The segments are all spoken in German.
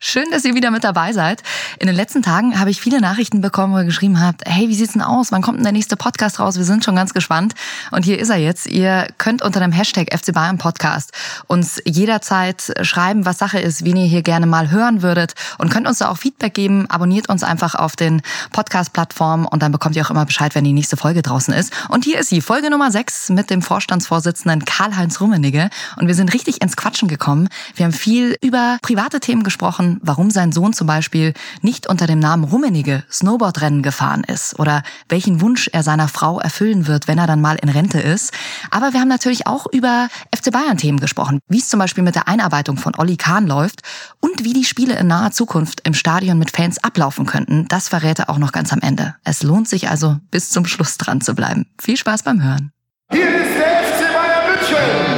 Schön, dass ihr wieder mit dabei seid. In den letzten Tagen habe ich viele Nachrichten bekommen, wo ihr geschrieben habt, hey, wie sieht's denn aus? Wann kommt denn der nächste Podcast raus? Wir sind schon ganz gespannt. Und hier ist er jetzt. Ihr könnt unter dem Hashtag FC Bayern Podcast uns jederzeit schreiben, was Sache ist, wen ihr hier gerne mal hören würdet und könnt uns da auch Feedback geben. Abonniert uns einfach auf den Podcast-Plattformen und dann bekommt ihr auch immer Bescheid, wenn die nächste Folge draußen ist. Und hier ist sie, Folge Nummer 6 mit dem Vorstandsvorsitzenden Karl-Heinz Rummenigge. Und wir sind richtig ins Quatschen gekommen. Wir haben viel über private Themen gesprochen warum sein Sohn zum Beispiel nicht unter dem Namen Rummenige Snowboardrennen gefahren ist oder welchen Wunsch er seiner Frau erfüllen wird, wenn er dann mal in Rente ist. Aber wir haben natürlich auch über FC Bayern-Themen gesprochen, wie es zum Beispiel mit der Einarbeitung von Olli Kahn läuft und wie die Spiele in naher Zukunft im Stadion mit Fans ablaufen könnten. Das verrät er auch noch ganz am Ende. Es lohnt sich also, bis zum Schluss dran zu bleiben. Viel Spaß beim Hören. Hier ist der FC Bayern München.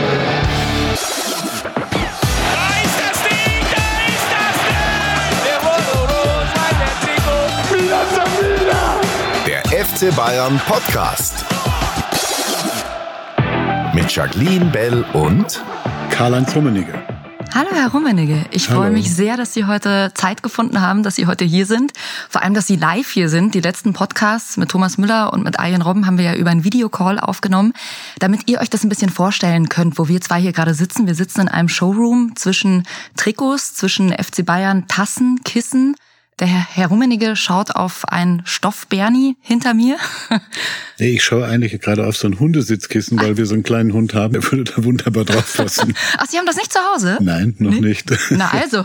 FC Bayern Podcast. Mit Jacqueline Bell und Karl-Heinz Rummenigge. Hallo, Herr Rummenigge. Ich Hallo. freue mich sehr, dass Sie heute Zeit gefunden haben, dass Sie heute hier sind. Vor allem, dass Sie live hier sind. Die letzten Podcasts mit Thomas Müller und mit Arjen Robben haben wir ja über einen Videocall aufgenommen, damit ihr euch das ein bisschen vorstellen könnt, wo wir zwei hier gerade sitzen. Wir sitzen in einem Showroom zwischen Trikots, zwischen FC Bayern Tassen, Kissen. Der Herr, Rummenigge schaut auf ein Stoff-Bernie hinter mir. Nee, ich schaue eigentlich gerade auf so ein Hundesitzkissen, weil wir so einen kleinen Hund haben, der würde da wunderbar drauf passen. Ach, Sie haben das nicht zu Hause? Nein, noch nicht. Na also.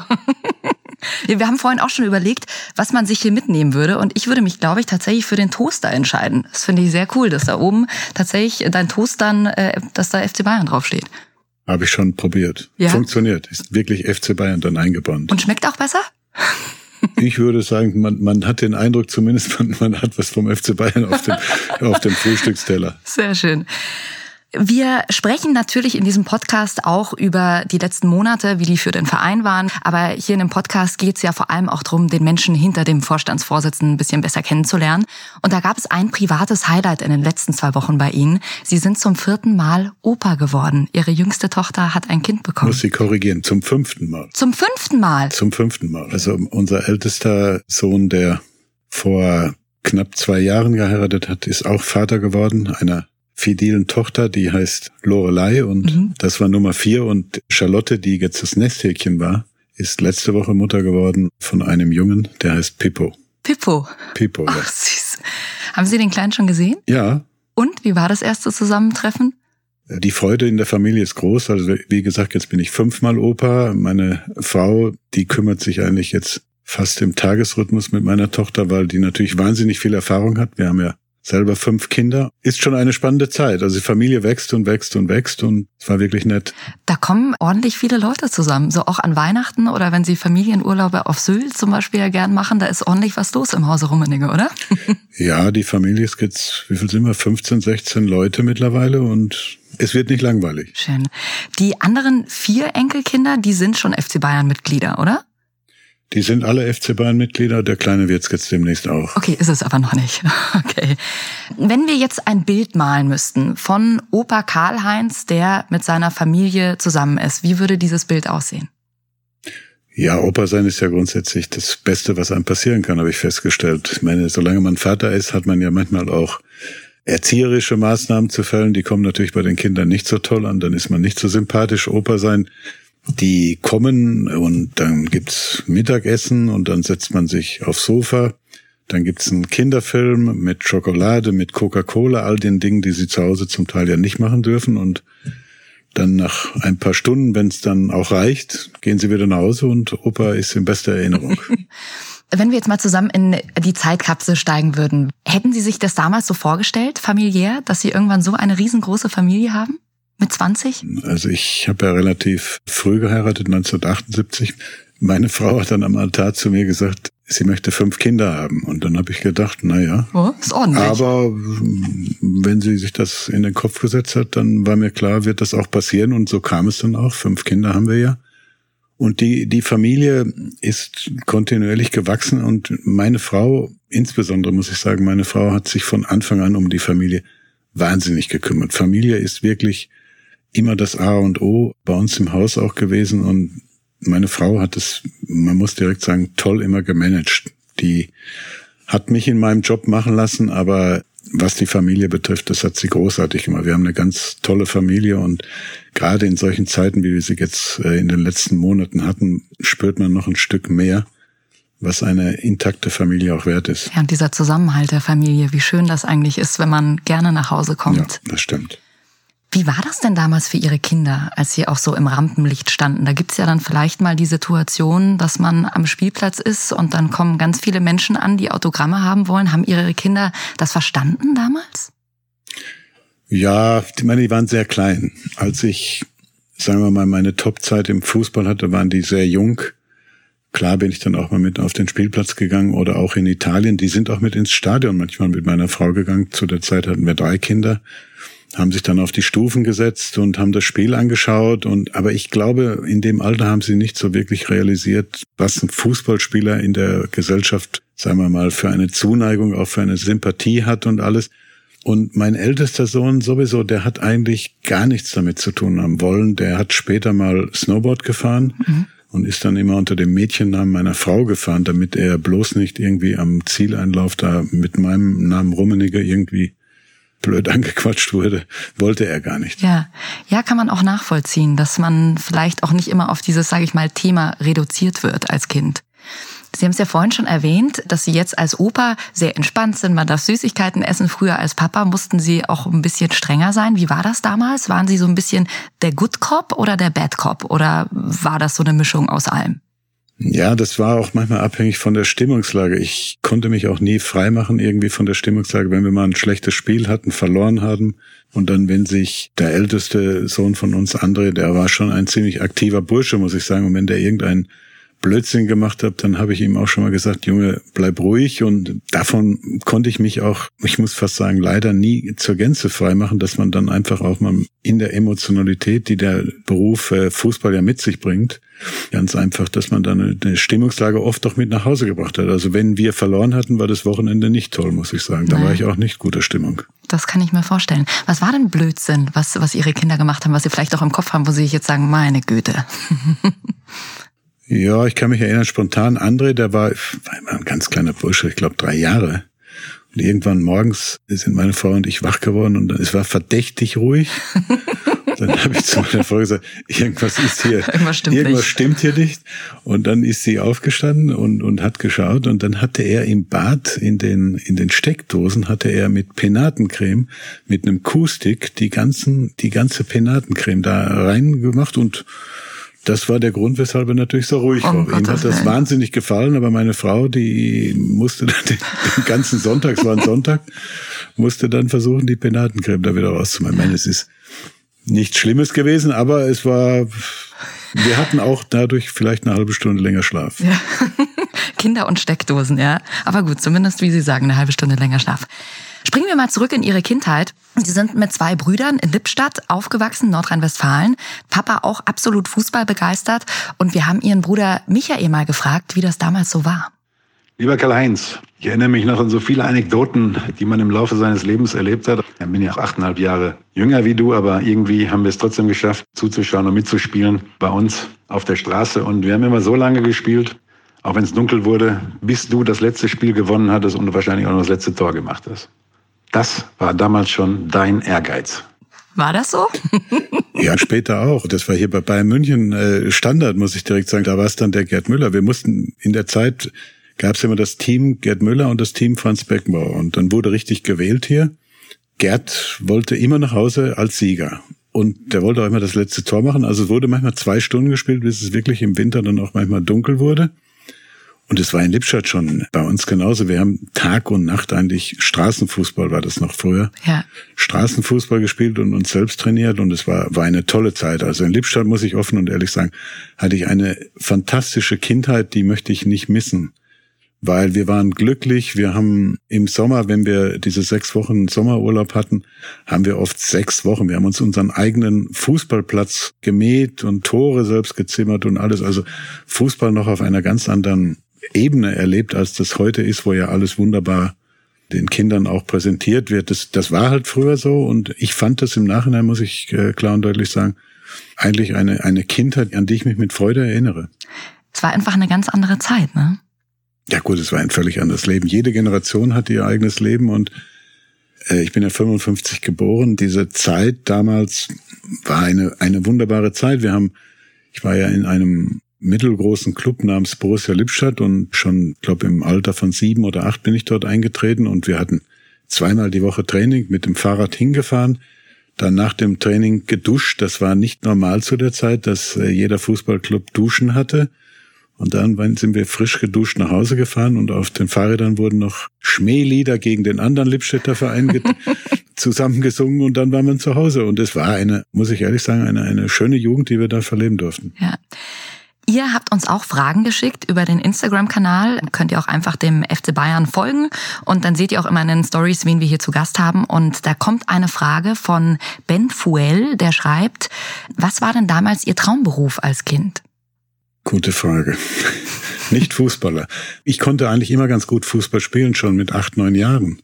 Wir haben vorhin auch schon überlegt, was man sich hier mitnehmen würde. Und ich würde mich, glaube ich, tatsächlich für den Toaster entscheiden. Das finde ich sehr cool, dass da oben tatsächlich dein Toast dann, äh, dass da FC Bayern draufsteht. Habe ich schon probiert. Ja? Funktioniert. Ist wirklich FC Bayern dann eingebaut. Und schmeckt auch besser? Ich würde sagen, man, man hat den Eindruck zumindest, man, man hat was vom FC Bayern auf dem, auf dem Frühstücksteller. Sehr schön. Wir sprechen natürlich in diesem Podcast auch über die letzten Monate, wie die für den Verein waren. Aber hier in dem Podcast geht es ja vor allem auch darum, den Menschen hinter dem Vorstandsvorsitzenden ein bisschen besser kennenzulernen. Und da gab es ein privates Highlight in den letzten zwei Wochen bei Ihnen. Sie sind zum vierten Mal Opa geworden. Ihre jüngste Tochter hat ein Kind bekommen. Muss sie korrigieren. Zum fünften Mal. Zum fünften Mal. Zum fünften Mal. Also unser ältester Sohn, der vor knapp zwei Jahren geheiratet hat, ist auch Vater geworden, einer fidelen Tochter, die heißt Lorelei und Mhm. das war Nummer vier und Charlotte, die jetzt das Nesthäkchen war, ist letzte Woche Mutter geworden von einem Jungen, der heißt Pippo. Pippo. Pippo, ja. Ach, süß. Haben Sie den Kleinen schon gesehen? Ja, Und wie war das erste Zusammentreffen? die Freude in der Familie ist groß. Also wie gesagt, jetzt bin ich fünfmal Opa. Meine Frau, die kümmert sich eigentlich jetzt fast im Tagesrhythmus mit meiner Tochter, weil die natürlich wahnsinnig viel Erfahrung hat. Wir haben ja selber fünf Kinder. Ist schon eine spannende Zeit. Also die Familie wächst und wächst und wächst und es war wirklich nett. Da kommen ordentlich viele Leute zusammen. So auch an Weihnachten oder wenn Sie Familienurlaube auf Sylt zum Beispiel ja gern machen, da ist ordentlich was los im Hause Rummenigge, oder? Ja, die Familie ist jetzt, wie viel sind wir? 15, 16 Leute mittlerweile und es wird nicht langweilig. Schön. Die anderen vier Enkelkinder, die sind schon FC Bayern-Mitglieder, oder? Die sind alle FC Bayern-Mitglieder. Der Kleine wird's jetzt demnächst auch. Okay, ist es aber noch nicht. Okay. Wenn wir jetzt ein Bild malen müssten von Opa Karl-Heinz, der mit seiner Familie zusammen ist, wie würde dieses Bild aussehen? Ja, Opa sein ist ja grundsätzlich das Beste, was einem passieren kann, habe ich festgestellt. Ich meine, solange man Vater ist, hat man ja manchmal auch erzieherische Maßnahmen zu fällen. Die kommen natürlich bei den Kindern nicht so toll an. Dann ist man nicht so sympathisch. Opa sein, die kommen und dann gibt's Mittagessen und dann setzt man sich aufs Sofa. Dann gibt's einen Kinderfilm mit Schokolade, mit Coca-Cola, all den Dingen, die sie zu Hause zum Teil ja nicht machen dürfen. Und dann nach ein paar Stunden, wenn es dann auch reicht, gehen sie wieder nach Hause und Opa ist in bester Erinnerung. Wenn wir jetzt mal zusammen in die Zeitkapsel steigen würden, hätten Sie sich das damals so vorgestellt, familiär, dass Sie irgendwann so eine riesengroße Familie haben? Mit 20? Also ich habe ja relativ früh geheiratet, 1978. Meine Frau hat dann am Altar zu mir gesagt, sie möchte fünf Kinder haben. Und dann habe ich gedacht, na ja. Oh, ist ordentlich. Aber mm, wenn sie sich das in den Kopf gesetzt hat, dann war mir klar, wird das auch passieren. Und so kam es dann auch. Fünf Kinder haben wir ja. Und die, die Familie ist kontinuierlich gewachsen und meine Frau, insbesondere muss ich sagen, meine Frau hat sich von Anfang an um die Familie wahnsinnig gekümmert. Familie ist wirklich immer das A und O bei uns im Haus auch gewesen und meine Frau hat es, man muss direkt sagen, toll immer gemanagt. Die hat mich in meinem Job machen lassen, aber was die Familie betrifft, das hat sie großartig gemacht. Wir haben eine ganz tolle Familie und gerade in solchen Zeiten, wie wir sie jetzt äh, in den letzten Monaten hatten, spürt man noch ein Stück mehr, was eine intakte Familie auch wert ist. Ja, und dieser Zusammenhalt der Familie, wie schön das eigentlich ist, wenn man gerne nach Hause kommt. Ja, das stimmt. Wie war das denn damals für Ihre Kinder, als Sie auch so im Rampenlicht standen? Da gibt's ja dann vielleicht mal die Situation, dass man am Spielplatz ist und dann kommen ganz viele Menschen an, die Autogramme haben wollen. Haben Ihre Kinder das verstanden damals? Ja, ich meine, die waren sehr klein. Als ich, sagen wir mal, meine Topzeit im Fußball hatte, waren die sehr jung. Klar bin ich dann auch mal mit auf den Spielplatz gegangen oder auch in Italien. Die sind auch mit ins Stadion manchmal mit meiner Frau gegangen. Zu der Zeit hatten wir drei Kinder haben sich dann auf die Stufen gesetzt und haben das Spiel angeschaut und aber ich glaube, in dem Alter haben sie nicht so wirklich realisiert, was ein Fußballspieler in der Gesellschaft, sagen wir mal, für eine Zuneigung, auch für eine Sympathie hat und alles. Und mein ältester Sohn sowieso, der hat eigentlich gar nichts damit zu tun haben wollen. Der hat später mal Snowboard gefahren. Mhm und ist dann immer unter dem Mädchennamen meiner Frau gefahren, damit er bloß nicht irgendwie am Zieleinlauf da mit meinem Namen Rummeniger irgendwie blöd angequatscht wurde, wollte er gar nicht. Ja, ja, kann man auch nachvollziehen, dass man vielleicht auch nicht immer auf dieses, sage ich mal, Thema reduziert wird als Kind. Sie haben es ja vorhin schon erwähnt, dass Sie jetzt als Opa sehr entspannt sind. Man darf Süßigkeiten essen. Früher als Papa mussten Sie auch ein bisschen strenger sein. Wie war das damals? Waren Sie so ein bisschen der Good Cop oder der Bad Cop? Oder war das so eine Mischung aus allem? Ja, das war auch manchmal abhängig von der Stimmungslage. Ich konnte mich auch nie freimachen irgendwie von der Stimmungslage, wenn wir mal ein schlechtes Spiel hatten, verloren haben. Und dann, wenn sich der älteste Sohn von uns, André, der war schon ein ziemlich aktiver Bursche, muss ich sagen. Und wenn der irgendein Blödsinn gemacht hat, dann habe ich ihm auch schon mal gesagt, Junge, bleib ruhig. Und davon konnte ich mich auch, ich muss fast sagen, leider nie zur Gänze freimachen, dass man dann einfach auch mal in der Emotionalität, die der Beruf äh, Fußball ja mit sich bringt, ganz einfach, dass man dann eine Stimmungslage oft auch mit nach Hause gebracht hat. Also wenn wir verloren hatten, war das Wochenende nicht toll, muss ich sagen. Da Nein. war ich auch nicht guter Stimmung. Das kann ich mir vorstellen. Was war denn Blödsinn, was, was Ihre Kinder gemacht haben, was Sie vielleicht auch im Kopf haben, wo Sie sich jetzt sagen, meine Güte. Ja, ich kann mich erinnern, spontan André, der war, war immer ein ganz kleiner Bursche, ich glaube drei Jahre. Und irgendwann morgens sind meine Frau und ich wach geworden und es war verdächtig ruhig. dann habe ich zu meiner Frau gesagt, irgendwas ist hier, irgendwas, stimmt, irgendwas nicht. stimmt hier nicht. Und dann ist sie aufgestanden und, und hat geschaut und dann hatte er im Bad in den, in den Steckdosen hatte er mit Penatencreme, mit einem Kuhstick die ganzen, die ganze Penatencreme da reingemacht und das war der Grund, weshalb er natürlich so ruhig war. Ihm hat das wahnsinnig gefallen, aber meine Frau, die musste dann den, den ganzen Sonntag, es war ein Sonntag, musste dann versuchen, die Penatencreme da wieder rauszumachen. Ich meine, es ist nichts Schlimmes gewesen, aber es war, wir hatten auch dadurch vielleicht eine halbe Stunde länger Schlaf. Ja. Kinder und Steckdosen, ja. Aber gut, zumindest wie Sie sagen, eine halbe Stunde länger Schlaf. Springen wir mal zurück in Ihre Kindheit. Sie sind mit zwei Brüdern in Lippstadt aufgewachsen, Nordrhein-Westfalen. Papa auch absolut Fußball begeistert. Und wir haben Ihren Bruder Michael mal gefragt, wie das damals so war. Lieber Karl-Heinz, ich erinnere mich noch an so viele Anekdoten, die man im Laufe seines Lebens erlebt hat. Ich bin ja auch achteinhalb Jahre jünger wie du, aber irgendwie haben wir es trotzdem geschafft, zuzuschauen und mitzuspielen bei uns auf der Straße. Und wir haben immer so lange gespielt, auch wenn es dunkel wurde, bis du das letzte Spiel gewonnen hattest und wahrscheinlich auch noch das letzte Tor gemacht hast. Das war damals schon dein Ehrgeiz. War das so? ja, später auch. Das war hier bei Bayern München äh, Standard, muss ich direkt sagen. Da war es dann der Gerd Müller. Wir mussten in der Zeit gab es immer das Team Gerd Müller und das Team Franz Beckenbauer. Und dann wurde richtig gewählt hier. Gerd wollte immer nach Hause als Sieger. Und der wollte auch immer das letzte Tor machen. Also es wurde manchmal zwei Stunden gespielt, bis es wirklich im Winter dann auch manchmal dunkel wurde. Und es war in Lippstadt schon bei uns genauso. Wir haben Tag und Nacht eigentlich Straßenfußball war das noch früher. Ja. Straßenfußball gespielt und uns selbst trainiert und es war, war eine tolle Zeit. Also in Lippstadt muss ich offen und ehrlich sagen, hatte ich eine fantastische Kindheit, die möchte ich nicht missen. Weil wir waren glücklich, wir haben im Sommer, wenn wir diese sechs Wochen Sommerurlaub hatten, haben wir oft sechs Wochen. Wir haben uns unseren eigenen Fußballplatz gemäht und Tore selbst gezimmert und alles. Also Fußball noch auf einer ganz anderen Ebene erlebt, als das heute ist, wo ja alles wunderbar den Kindern auch präsentiert wird. Das, das war halt früher so und ich fand das im Nachhinein, muss ich äh, klar und deutlich sagen, eigentlich eine, eine Kindheit, an die ich mich mit Freude erinnere. Es war einfach eine ganz andere Zeit, ne? Ja gut, es war ein völlig anderes Leben. Jede Generation hat ihr eigenes Leben und äh, ich bin ja 55 geboren. Diese Zeit damals war eine, eine wunderbare Zeit. Wir haben, ich war ja in einem mittelgroßen Club namens Borussia Lippstadt und schon, glaube im Alter von sieben oder acht bin ich dort eingetreten und wir hatten zweimal die Woche Training mit dem Fahrrad hingefahren, dann nach dem Training geduscht. Das war nicht normal zu der Zeit, dass äh, jeder Fußballclub Duschen hatte. Und dann sind wir frisch geduscht nach Hause gefahren und auf den Fahrrädern wurden noch Schmählieder gegen den anderen Lippstädter Verein zusammengesungen und dann war man zu Hause. Und es war eine, muss ich ehrlich sagen, eine, eine schöne Jugend, die wir da verleben durften. Ja. Ihr habt uns auch Fragen geschickt über den Instagram-Kanal. Könnt ihr auch einfach dem FC Bayern folgen und dann seht ihr auch immer in den Stories, wen wir hier zu Gast haben. Und da kommt eine Frage von Ben Fuel, der schreibt, was war denn damals Ihr Traumberuf als Kind? Gute Frage. Nicht Fußballer. Ich konnte eigentlich immer ganz gut Fußball spielen, schon mit acht, neun Jahren.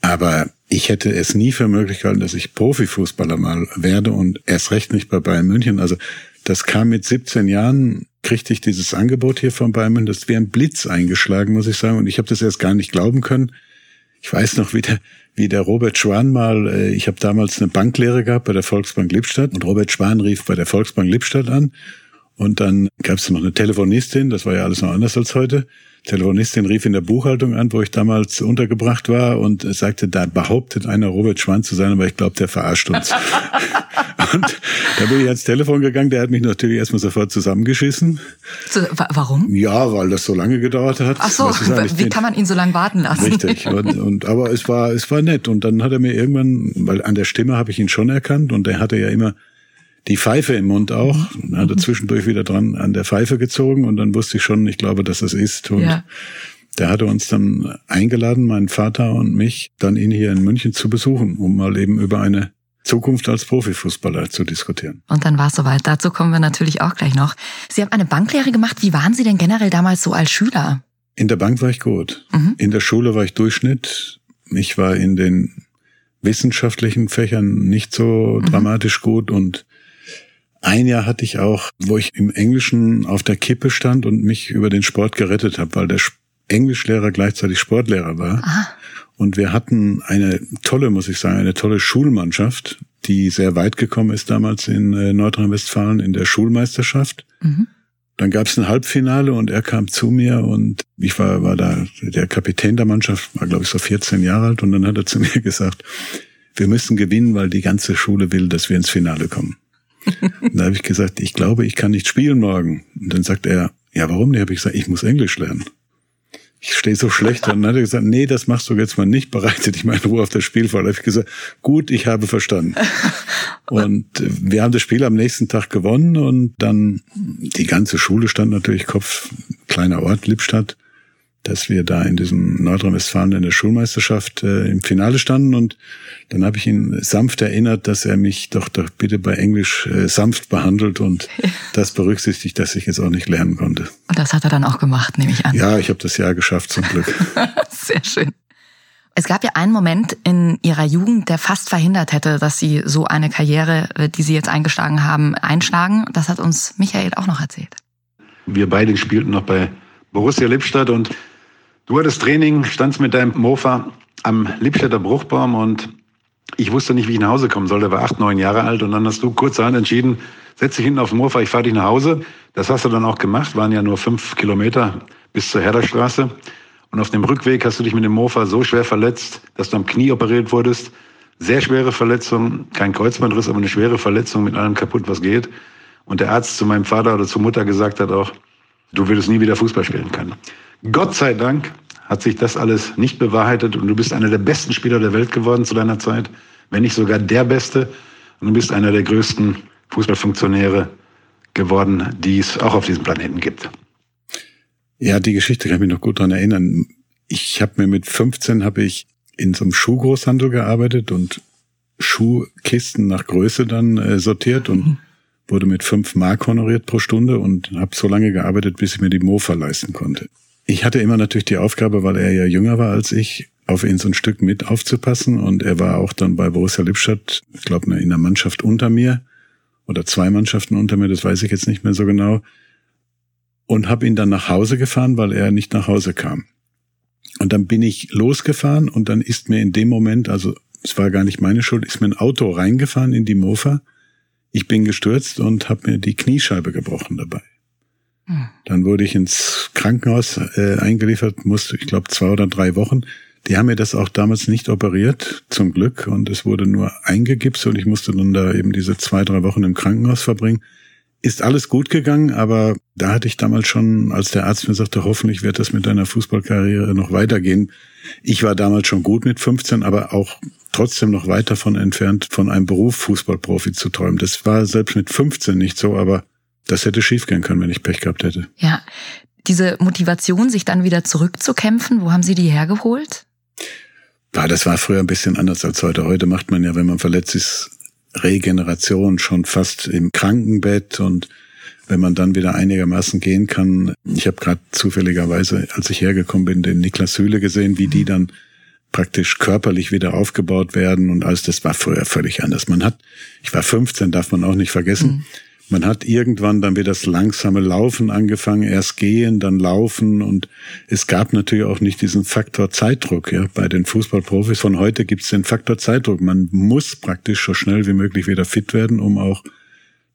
Aber ich hätte es nie für möglich gehalten, dass ich Profifußballer mal werde und erst recht nicht bei Bayern München. Also das kam mit 17 Jahren, kriegte ich dieses Angebot hier von Bayern. Das wäre ein Blitz eingeschlagen, muss ich sagen. Und ich habe das erst gar nicht glauben können. Ich weiß noch, wie der, wie der Robert Schwan mal, äh, ich habe damals eine Banklehre gehabt bei der Volksbank Lippstadt und Robert Schwan rief bei der Volksbank Lippstadt an und dann gab es noch eine Telefonistin, das war ja alles noch anders als heute. Telefonistin rief in der Buchhaltung an, wo ich damals untergebracht war und sagte, da behauptet einer Robert Schwanz zu sein, aber ich glaube, der verarscht uns. und da bin ich ans Telefon gegangen, der hat mich natürlich erstmal sofort zusammengeschissen. So, warum? Ja, weil das so lange gedauert hat. Ach so, wie kann man ihn so lange warten lassen? Richtig. Und, und, aber es war, es war nett. Und dann hat er mir irgendwann, weil an der Stimme habe ich ihn schon erkannt und der hatte ja immer die Pfeife im Mund auch. Mhm. Er zwischendurch wieder dran an der Pfeife gezogen und dann wusste ich schon, ich glaube, dass es ist. Und ja. der hatte uns dann eingeladen, meinen Vater und mich, dann ihn hier in München zu besuchen, um mal eben über eine Zukunft als Profifußballer zu diskutieren. Und dann war es soweit. Dazu kommen wir natürlich auch gleich noch. Sie haben eine Banklehre gemacht. Wie waren Sie denn generell damals so als Schüler? In der Bank war ich gut. Mhm. In der Schule war ich Durchschnitt. Ich war in den wissenschaftlichen Fächern nicht so mhm. dramatisch gut und ein Jahr hatte ich auch, wo ich im Englischen auf der Kippe stand und mich über den Sport gerettet habe, weil der Englischlehrer gleichzeitig Sportlehrer war. Aha. Und wir hatten eine tolle, muss ich sagen, eine tolle Schulmannschaft, die sehr weit gekommen ist damals in äh, Nordrhein-Westfalen in der Schulmeisterschaft. Mhm. Dann gab es ein Halbfinale und er kam zu mir und ich war, war da der Kapitän der Mannschaft, war glaube ich so 14 Jahre alt und dann hat er zu mir gesagt, wir müssen gewinnen, weil die ganze Schule will, dass wir ins Finale kommen da habe ich gesagt, ich glaube, ich kann nicht spielen morgen. Und dann sagt er, ja, warum nicht? Habe ich gesagt, ich muss Englisch lernen. Ich stehe so schlecht. Und dann hat er gesagt, nee, das machst du jetzt mal nicht. Bereite dich mal in Ruhe auf das Spiel vor. Da habe ich gesagt, gut, ich habe verstanden. Und äh, wir haben das Spiel am nächsten Tag gewonnen und dann die ganze Schule stand natürlich Kopf, kleiner Ort, Lippstadt dass wir da in diesem Nordrhein-Westfalen in der Schulmeisterschaft äh, im Finale standen und dann habe ich ihn sanft erinnert, dass er mich doch doch bitte bei Englisch äh, sanft behandelt und das berücksichtigt, dass ich jetzt auch nicht lernen konnte. Und das hat er dann auch gemacht, nehme ich an. Ja, ich habe das Jahr geschafft zum Glück. Sehr schön. Es gab ja einen Moment in Ihrer Jugend, der fast verhindert hätte, dass Sie so eine Karriere, äh, die Sie jetzt eingeschlagen haben, einschlagen. Das hat uns Michael auch noch erzählt. Wir beide spielten noch bei Borussia Lippstadt und Du hattest Training, standst mit deinem Mofa am Lippstädter Bruchbaum und ich wusste nicht, wie ich nach Hause kommen soll. Der war acht, neun Jahre alt und dann hast du kurzerhand entschieden, setz dich hinten auf den Mofa, ich fahre dich nach Hause. Das hast du dann auch gemacht, waren ja nur fünf Kilometer bis zur Herderstraße. Und auf dem Rückweg hast du dich mit dem Mofa so schwer verletzt, dass du am Knie operiert wurdest. Sehr schwere Verletzung, kein Kreuzbandriss, aber eine schwere Verletzung mit allem kaputt, was geht. Und der Arzt zu meinem Vater oder zur Mutter gesagt hat auch, du würdest nie wieder Fußball spielen können. Gott sei Dank hat sich das alles nicht bewahrheitet und du bist einer der besten Spieler der Welt geworden zu deiner Zeit, wenn nicht sogar der Beste. Und du bist einer der größten Fußballfunktionäre geworden, die es auch auf diesem Planeten gibt. Ja, die Geschichte kann ich mich noch gut daran erinnern. Ich habe mir mit 15 habe ich in so einem Schuhgroßhandel gearbeitet und Schuhkisten nach Größe dann äh, sortiert und mhm. Wurde mit fünf Mark honoriert pro Stunde und habe so lange gearbeitet, bis ich mir die Mofa leisten konnte. Ich hatte immer natürlich die Aufgabe, weil er ja jünger war als ich, auf ihn so ein Stück mit aufzupassen. Und er war auch dann bei Borussia Lippstadt, ich glaube, in der Mannschaft unter mir. oder zwei Mannschaften unter mir, das weiß ich jetzt nicht mehr so genau. Und habe ihn dann nach Hause gefahren, weil er nicht nach Hause kam. Und dann bin ich losgefahren und dann ist mir in dem Moment, also es war gar nicht meine Schuld, ist mir ein Auto reingefahren in die Mofa. Ich bin gestürzt und habe mir die Kniescheibe gebrochen dabei. Hm. Dann wurde ich ins Krankenhaus äh, eingeliefert, musste, ich glaube, zwei oder drei Wochen. Die haben mir das auch damals nicht operiert, zum Glück, und es wurde nur eingegipst und ich musste dann da eben diese zwei, drei Wochen im Krankenhaus verbringen. Ist alles gut gegangen, aber da hatte ich damals schon, als der Arzt mir sagte, hoffentlich wird das mit deiner Fußballkarriere noch weitergehen. Ich war damals schon gut mit 15, aber auch trotzdem noch weit davon entfernt, von einem Beruf Fußballprofi zu träumen. Das war selbst mit 15 nicht so, aber das hätte schiefgehen können, wenn ich Pech gehabt hätte. Ja, diese Motivation, sich dann wieder zurückzukämpfen, wo haben Sie die hergeholt? Ja, das war früher ein bisschen anders als heute. Heute macht man ja, wenn man verletzt ist, Regeneration schon fast im Krankenbett und wenn man dann wieder einigermaßen gehen kann. Ich habe gerade zufälligerweise, als ich hergekommen bin, den Niklas Hühle gesehen, wie die dann praktisch körperlich wieder aufgebaut werden und alles. Das war früher völlig anders. Man hat, ich war 15, darf man auch nicht vergessen. Mhm. Man hat irgendwann dann wieder das langsame Laufen angefangen, erst gehen, dann laufen und es gab natürlich auch nicht diesen Faktor Zeitdruck. Ja, bei den Fußballprofis von heute gibt es den Faktor Zeitdruck. Man muss praktisch so schnell wie möglich wieder fit werden, um auch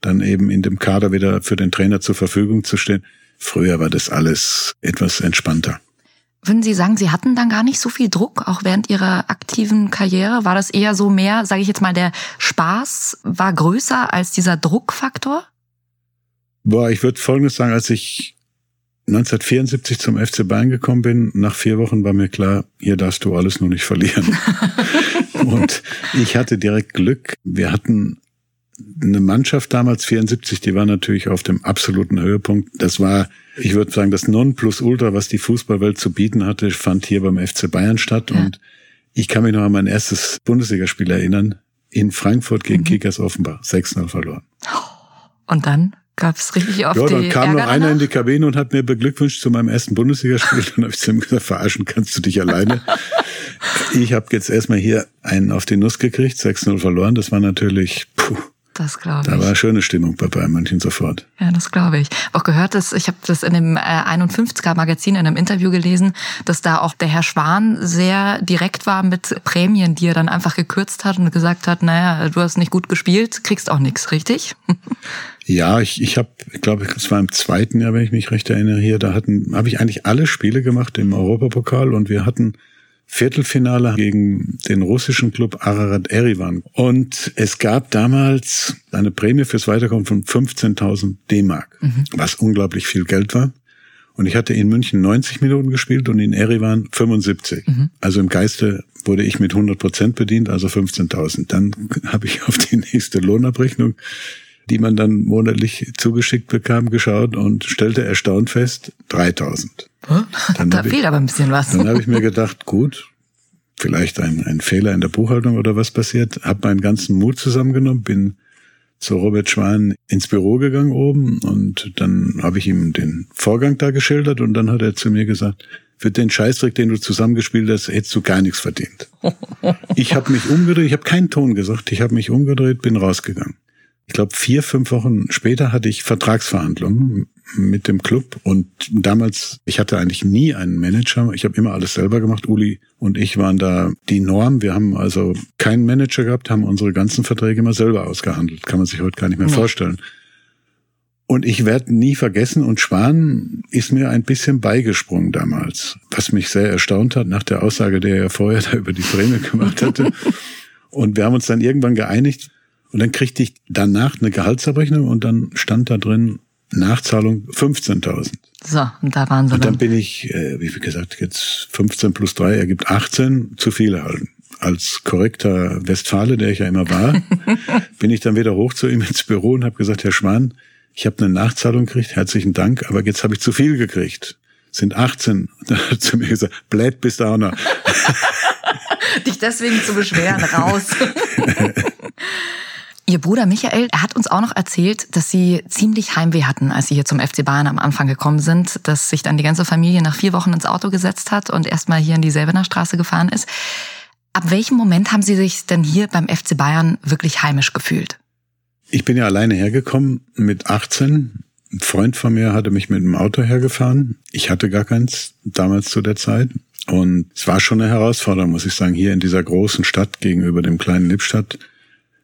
dann eben in dem Kader wieder für den Trainer zur Verfügung zu stehen. Früher war das alles etwas entspannter. Würden Sie sagen, Sie hatten dann gar nicht so viel Druck, auch während Ihrer aktiven Karriere? War das eher so mehr, sage ich jetzt mal, der Spaß war größer als dieser Druckfaktor? Boah, ich würde Folgendes sagen, als ich 1974 zum FC Bayern gekommen bin, nach vier Wochen war mir klar, hier darfst du alles nur nicht verlieren. Und ich hatte direkt Glück. Wir hatten eine Mannschaft damals, 74, die war natürlich auf dem absoluten Höhepunkt. Das war, ich würde sagen, das Nonplusultra, was die Fußballwelt zu bieten hatte, fand hier beim FC Bayern statt. Ja. Und ich kann mich noch an mein erstes Bundesligaspiel erinnern. In Frankfurt gegen mhm. Kickers Offenbach. 6-0 verloren. Und dann? Gab es richtig oft Ja, dann kam Ärger noch einer in die Kabine und hat mir beglückwünscht zu meinem ersten Bundesligaspiel. dann habe ich zu ihm gesagt, verarschen kannst du dich alleine. ich habe jetzt erstmal hier einen auf die Nuss gekriegt, 6-0 verloren. Das war natürlich, puh, das glaube ich. Da war schöne Stimmung bei Bayern München sofort. Ja, das glaube ich. Auch gehört, dass ich habe das in dem äh, 51er Magazin in einem Interview gelesen, dass da auch der Herr Schwan sehr direkt war mit Prämien, die er dann einfach gekürzt hat und gesagt hat, naja, du hast nicht gut gespielt, kriegst auch nichts, richtig? Ja, ich, ich habe, ich glaube, es war im zweiten Jahr, wenn ich mich recht erinnere, hier, da hatten, habe ich eigentlich alle Spiele gemacht im Europapokal und wir hatten Viertelfinale gegen den russischen Club Ararat Erivan. Und es gab damals eine Prämie fürs Weiterkommen von 15.000 D-Mark, mhm. was unglaublich viel Geld war. Und ich hatte in München 90 Minuten gespielt und in Erivan 75. Mhm. Also im Geiste wurde ich mit 100 Prozent bedient, also 15.000. Dann habe ich auf die nächste Lohnabrechnung die man dann monatlich zugeschickt bekam, geschaut und stellte erstaunt fest, 3000. Dann da fehlt aber ein bisschen was. Dann habe ich mir gedacht, gut, vielleicht ein, ein Fehler in der Buchhaltung oder was passiert, habe meinen ganzen Mut zusammengenommen, bin zu Robert Schwan ins Büro gegangen oben und dann habe ich ihm den Vorgang da geschildert und dann hat er zu mir gesagt, für den Scheißdreck, den du zusammengespielt hast, hättest du gar nichts verdient. Ich habe mich umgedreht, ich habe keinen Ton gesagt, ich habe mich umgedreht, bin rausgegangen ich glaube, vier, fünf Wochen später hatte ich Vertragsverhandlungen mit dem Club und damals, ich hatte eigentlich nie einen Manager, ich habe immer alles selber gemacht. Uli und ich waren da die Norm. Wir haben also keinen Manager gehabt, haben unsere ganzen Verträge immer selber ausgehandelt. Kann man sich heute gar nicht mehr nee. vorstellen. Und ich werde nie vergessen, und Schwan ist mir ein bisschen beigesprungen damals, was mich sehr erstaunt hat nach der Aussage, der er vorher da über die Prämie gemacht hatte. und wir haben uns dann irgendwann geeinigt, und dann kriegte ich danach eine Gehaltsabrechnung und dann stand da drin Nachzahlung 15.000. So, und da waren sie Und dann, dann bin ich, äh, wie gesagt, jetzt 15 plus 3 ergibt 18, zu viel erhalten. Als korrekter Westfale, der ich ja immer war, bin ich dann wieder hoch zu ihm ins Büro und habe gesagt, Herr Schwan, ich habe eine Nachzahlung gekriegt, herzlichen Dank, aber jetzt habe ich zu viel gekriegt. Sind 18. Da hat er zu mir gesagt, blöd bist du auch noch. Dich deswegen zu beschweren, raus. Ihr Bruder Michael, er hat uns auch noch erzählt, dass Sie ziemlich Heimweh hatten, als Sie hier zum FC Bayern am Anfang gekommen sind, dass sich dann die ganze Familie nach vier Wochen ins Auto gesetzt hat und erstmal hier in die Selbener Straße gefahren ist. Ab welchem Moment haben Sie sich denn hier beim FC Bayern wirklich heimisch gefühlt? ich bin ja alleine hergekommen mit 18. Ein Freund von mir hatte mich mit dem Auto hergefahren. Ich hatte gar keins damals zu der Zeit. Und es war schon eine Herausforderung, muss ich sagen, hier in dieser großen Stadt gegenüber dem kleinen Lippstadt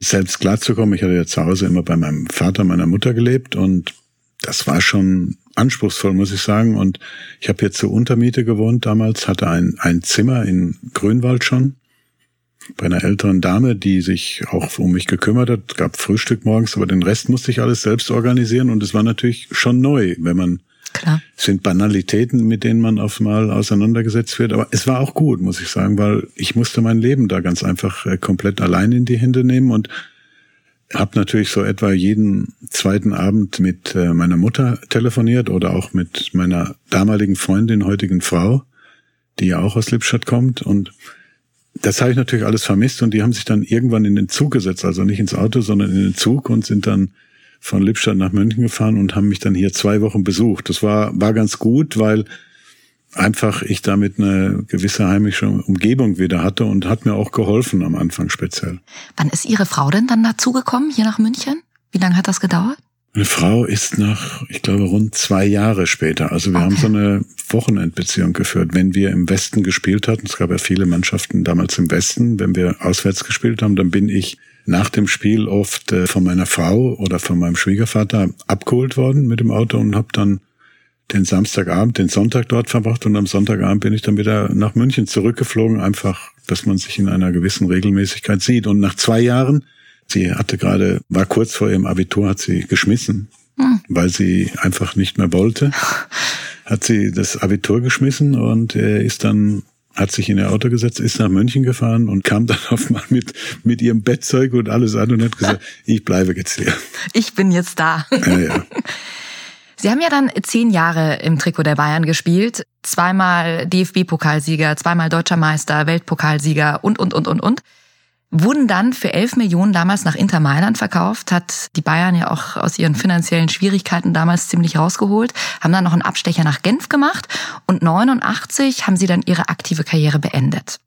selbst klarzukommen. Ich hatte ja zu Hause immer bei meinem Vater, meiner Mutter gelebt und das war schon anspruchsvoll, muss ich sagen. Und ich habe hier zur Untermiete gewohnt damals, hatte ein, ein Zimmer in Grünwald schon bei einer älteren Dame, die sich auch um mich gekümmert hat, gab Frühstück morgens, aber den Rest musste ich alles selbst organisieren und es war natürlich schon neu, wenn man Klar. Sind Banalitäten, mit denen man auf mal auseinandergesetzt wird, aber es war auch gut, muss ich sagen, weil ich musste mein Leben da ganz einfach äh, komplett allein in die Hände nehmen und habe natürlich so etwa jeden zweiten Abend mit äh, meiner Mutter telefoniert oder auch mit meiner damaligen Freundin, heutigen Frau, die ja auch aus Lippstadt kommt. Und das habe ich natürlich alles vermisst und die haben sich dann irgendwann in den Zug gesetzt, also nicht ins Auto, sondern in den Zug und sind dann von Lippstadt nach München gefahren und haben mich dann hier zwei Wochen besucht. Das war, war ganz gut, weil einfach ich damit eine gewisse heimische Umgebung wieder hatte und hat mir auch geholfen am Anfang speziell. Wann ist Ihre Frau denn dann dazugekommen, hier nach München? Wie lange hat das gedauert? Meine Frau ist nach, ich glaube, rund zwei Jahre später. Also wir okay. haben so eine Wochenendbeziehung geführt. Wenn wir im Westen gespielt hatten, es gab ja viele Mannschaften damals im Westen, wenn wir auswärts gespielt haben, dann bin ich nach dem Spiel oft äh, von meiner Frau oder von meinem Schwiegervater abgeholt worden mit dem Auto und habe dann den Samstagabend, den Sonntag dort verbracht und am Sonntagabend bin ich dann wieder nach München zurückgeflogen, einfach, dass man sich in einer gewissen Regelmäßigkeit sieht. Und nach zwei Jahren Sie hatte gerade, war kurz vor ihrem Abitur, hat sie geschmissen, hm. weil sie einfach nicht mehr wollte. Hat sie das Abitur geschmissen und er ist dann hat sich in ihr Auto gesetzt, ist nach München gefahren und kam dann auf mal mit, mit ihrem Bettzeug und alles an und hat gesagt, ich bleibe jetzt hier. Ich bin jetzt da. Ja, ja. Sie haben ja dann zehn Jahre im Trikot der Bayern gespielt. Zweimal DFB-Pokalsieger, zweimal Deutscher Meister, Weltpokalsieger und, und, und, und, und wurden dann für 11 Millionen damals nach Inter Mailand verkauft, hat die Bayern ja auch aus ihren finanziellen Schwierigkeiten damals ziemlich rausgeholt, haben dann noch einen Abstecher nach Genf gemacht und 89 haben sie dann ihre aktive Karriere beendet.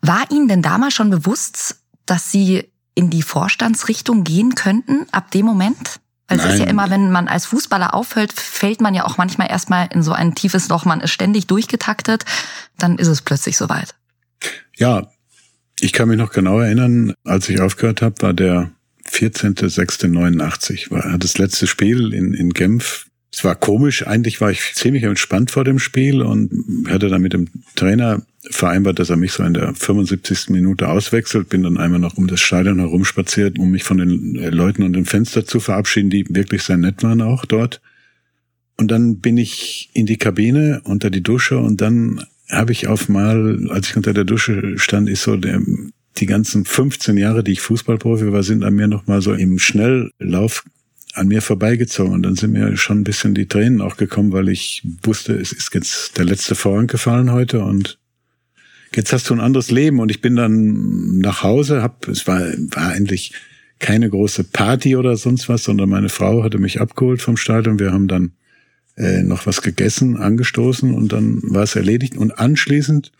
War Ihnen denn damals schon bewusst, dass Sie in die Vorstandsrichtung gehen könnten ab dem Moment? Weil es ist ja immer, wenn man als Fußballer aufhört, fällt man ja auch manchmal erstmal in so ein tiefes Loch, man ist ständig durchgetaktet, dann ist es plötzlich soweit. Ja, ich kann mich noch genau erinnern, als ich aufgehört habe, war der 14.06.89, war das letzte Spiel in, in Genf. Es war komisch, eigentlich war ich ziemlich entspannt vor dem Spiel und hatte dann mit dem Trainer vereinbart, dass er mich so in der 75. Minute auswechselt. Bin dann einmal noch um das Stadion herumspaziert, um mich von den äh, Leuten und dem Fenster zu verabschieden, die wirklich sehr nett waren auch dort. Und dann bin ich in die Kabine unter die Dusche und dann habe ich auf mal, als ich unter der Dusche stand, ist so der, die ganzen 15 Jahre, die ich Fußballprofi war, sind an mir noch mal so im Schnelllauf an mir vorbeigezogen. Und dann sind mir schon ein bisschen die Tränen auch gekommen, weil ich wusste, es ist jetzt der letzte Vorhang gefallen heute und jetzt hast du ein anderes Leben. Und ich bin dann nach Hause, hab, es war, war endlich keine große Party oder sonst was, sondern meine Frau hatte mich abgeholt vom Stadion. Wir haben dann äh, noch was gegessen, angestoßen und dann war es erledigt. Und anschließend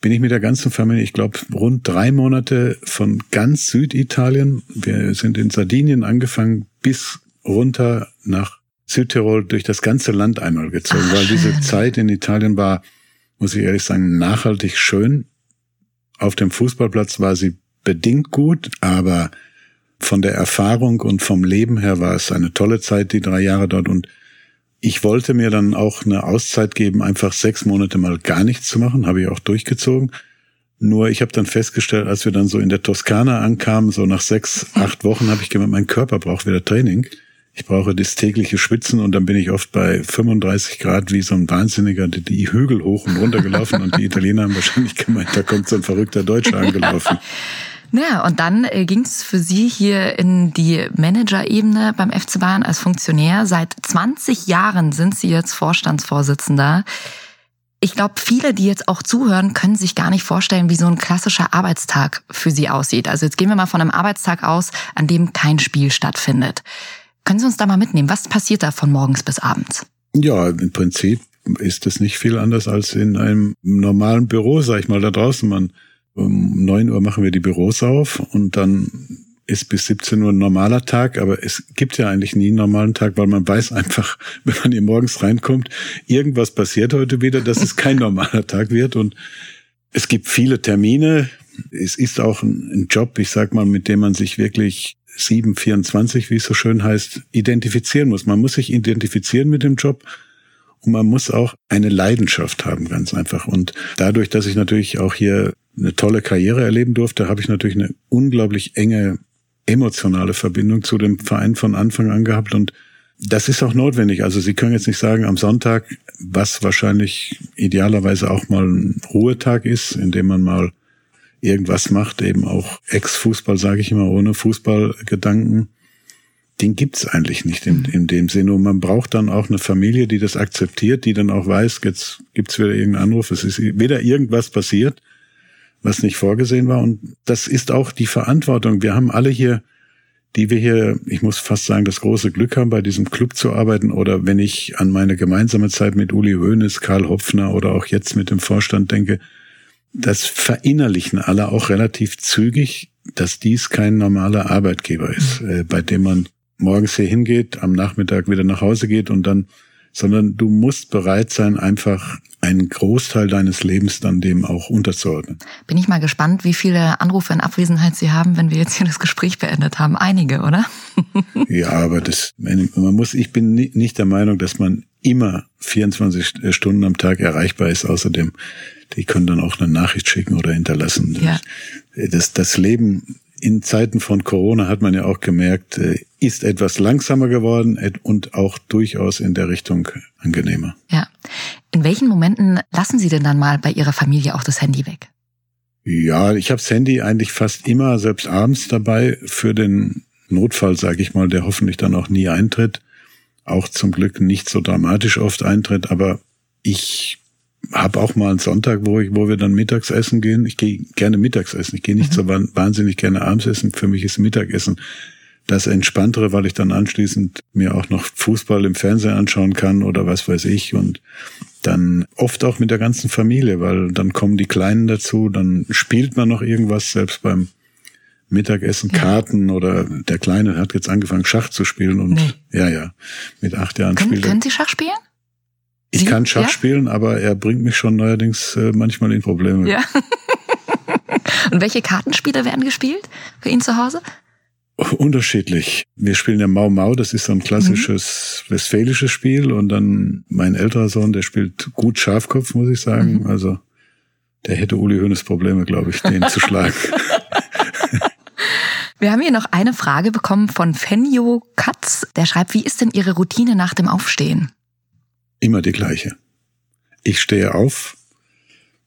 bin ich mit der ganzen Familie, ich glaube, rund drei Monate von ganz Süditalien, wir sind in Sardinien angefangen, bis runter nach Südtirol durch das ganze Land einmal gezogen, Ach, weil diese Zeit in Italien war, muss ich ehrlich sagen, nachhaltig schön. Auf dem Fußballplatz war sie bedingt gut, aber von der Erfahrung und vom Leben her war es eine tolle Zeit, die drei Jahre dort und ich wollte mir dann auch eine Auszeit geben, einfach sechs Monate mal gar nichts zu machen, habe ich auch durchgezogen. Nur ich habe dann festgestellt, als wir dann so in der Toskana ankamen, so nach sechs, acht Wochen, habe ich gemerkt, mein Körper braucht wieder Training. Ich brauche das tägliche Schwitzen und dann bin ich oft bei 35 Grad wie so ein Wahnsinniger die, Hügel hoch und runter gelaufen und die Italiener haben wahrscheinlich gemeint, da kommt so ein verrückter Deutscher angelaufen. Ja, und dann äh, ging es für Sie hier in die Managerebene beim FC Bayern als Funktionär. Seit 20 Jahren sind Sie jetzt Vorstandsvorsitzender. Ich glaube, viele, die jetzt auch zuhören, können sich gar nicht vorstellen, wie so ein klassischer Arbeitstag für Sie aussieht. Also jetzt gehen wir mal von einem Arbeitstag aus, an dem kein Spiel stattfindet. Können Sie uns da mal mitnehmen? Was passiert da von morgens bis abends? Ja, im Prinzip ist es nicht viel anders als in einem normalen Büro, sag ich mal, da draußen. Man um neun Uhr machen wir die Büros auf und dann ist bis 17 Uhr ein normaler Tag, aber es gibt ja eigentlich nie einen normalen Tag, weil man weiß einfach, wenn man hier morgens reinkommt, irgendwas passiert heute wieder, dass es kein normaler Tag wird und es gibt viele Termine. Es ist auch ein, Job, ich sag mal, mit dem man sich wirklich 724, wie es so schön heißt, identifizieren muss. Man muss sich identifizieren mit dem Job und man muss auch eine Leidenschaft haben, ganz einfach. Und dadurch, dass ich natürlich auch hier eine tolle Karriere erleben durfte, habe ich natürlich eine unglaublich enge emotionale Verbindung zu dem Verein von Anfang an gehabt und das ist auch notwendig. Also Sie können jetzt nicht sagen, am Sonntag, was wahrscheinlich idealerweise auch mal ein Ruhetag ist, in dem man mal irgendwas macht, eben auch Ex-Fußball, sage ich immer, ohne Fußballgedanken, den gibt's eigentlich nicht in, mhm. in dem Sinne. Und man braucht dann auch eine Familie, die das akzeptiert, die dann auch weiß, jetzt gibt's wieder irgendeinen Anruf, es ist weder irgendwas passiert, was nicht vorgesehen war. Und das ist auch die Verantwortung. Wir haben alle hier, die wir hier, ich muss fast sagen, das große Glück haben, bei diesem Club zu arbeiten. Oder wenn ich an meine gemeinsame Zeit mit Uli Hoeneß, Karl Hopfner oder auch jetzt mit dem Vorstand denke, das verinnerlichen alle auch relativ zügig, dass dies kein normaler Arbeitgeber ist, mhm. äh, bei dem man morgens hier hingeht, am Nachmittag wieder nach Hause geht und dann sondern du musst bereit sein, einfach einen Großteil deines Lebens dann dem auch unterzuordnen. Bin ich mal gespannt, wie viele Anrufe in Abwesenheit Sie haben, wenn wir jetzt hier das Gespräch beendet haben. Einige, oder? ja, aber das, man muss, ich bin nicht der Meinung, dass man immer 24 Stunden am Tag erreichbar ist. Außerdem, die können dann auch eine Nachricht schicken oder hinterlassen. Ja. Das, das Leben in Zeiten von Corona hat man ja auch gemerkt, äh, ist etwas langsamer geworden und auch durchaus in der Richtung angenehmer. Ja. In welchen Momenten lassen Sie denn dann mal bei Ihrer Familie auch das Handy weg? Ja, ich habe das Handy eigentlich fast immer, selbst abends dabei, für den Notfall, sage ich mal, der hoffentlich dann auch nie eintritt. Auch zum Glück nicht so dramatisch oft eintritt, aber ich habe auch mal einen Sonntag, wo ich, wo wir dann mittags essen gehen. Ich gehe gerne mittags essen. Ich gehe nicht mhm. so wahnsinnig gerne abends essen. Für mich ist Mittagessen das entspanntere, weil ich dann anschließend mir auch noch Fußball im Fernsehen anschauen kann oder was weiß ich und dann oft auch mit der ganzen Familie, weil dann kommen die Kleinen dazu, dann spielt man noch irgendwas, selbst beim Mittagessen, ja. Karten oder der Kleine hat jetzt angefangen Schach zu spielen und nee. ja, ja, mit acht Jahren können, spielt. Können Sie Schach spielen? Ich Sie? kann Schach ja? spielen, aber er bringt mich schon neuerdings äh, manchmal in Probleme. Ja. Und welche Kartenspiele werden gespielt für ihn zu Hause? Unterschiedlich. Wir spielen ja Mau Mau, das ist so ein klassisches mhm. westfälisches Spiel. Und dann mein älterer Sohn, der spielt gut Schafkopf, muss ich sagen. Mhm. Also der hätte Uli Hoeneß Probleme, glaube ich, den zu schlagen. Wir haben hier noch eine Frage bekommen von Fenjo Katz. Der schreibt, wie ist denn Ihre Routine nach dem Aufstehen? Immer die gleiche. Ich stehe auf,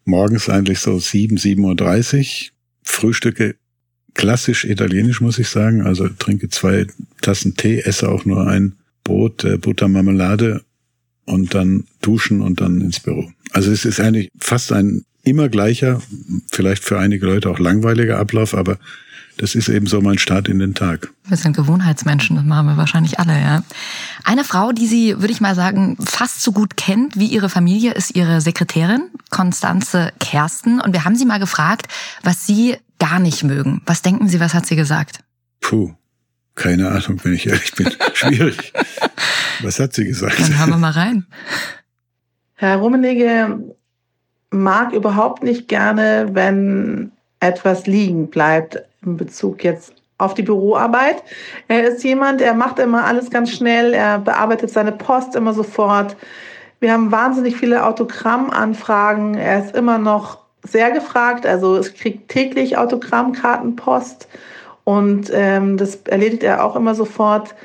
morgens eigentlich so 7, 7.30 Uhr, frühstücke klassisch italienisch, muss ich sagen. Also trinke zwei Tassen Tee, esse auch nur ein Brot, äh, Butter, Marmelade und dann duschen und dann ins Büro. Also es ist eigentlich fast ein immer gleicher, vielleicht für einige Leute auch langweiliger Ablauf, aber das ist eben so mein Start in den Tag. Wir sind Gewohnheitsmenschen, das machen wir wahrscheinlich alle, ja. Eine Frau, die Sie, würde ich mal sagen, fast so gut kennt wie Ihre Familie, ist Ihre Sekretärin, Konstanze Kersten. Und wir haben sie mal gefragt, was Sie gar nicht mögen. Was denken Sie, was hat sie gesagt? Puh, keine Ahnung, wenn ich ehrlich bin. Schwierig. was hat sie gesagt? Dann hören wir mal rein. Herr Rummenigge mag überhaupt nicht gerne, wenn etwas liegen bleibt in Bezug jetzt auf die Büroarbeit. Er ist jemand, er macht immer alles ganz schnell, er bearbeitet seine Post immer sofort. Wir haben wahnsinnig viele Autogrammanfragen. Er ist immer noch sehr gefragt, also es kriegt täglich Autogrammkartenpost und ähm, das erledigt er auch immer sofort.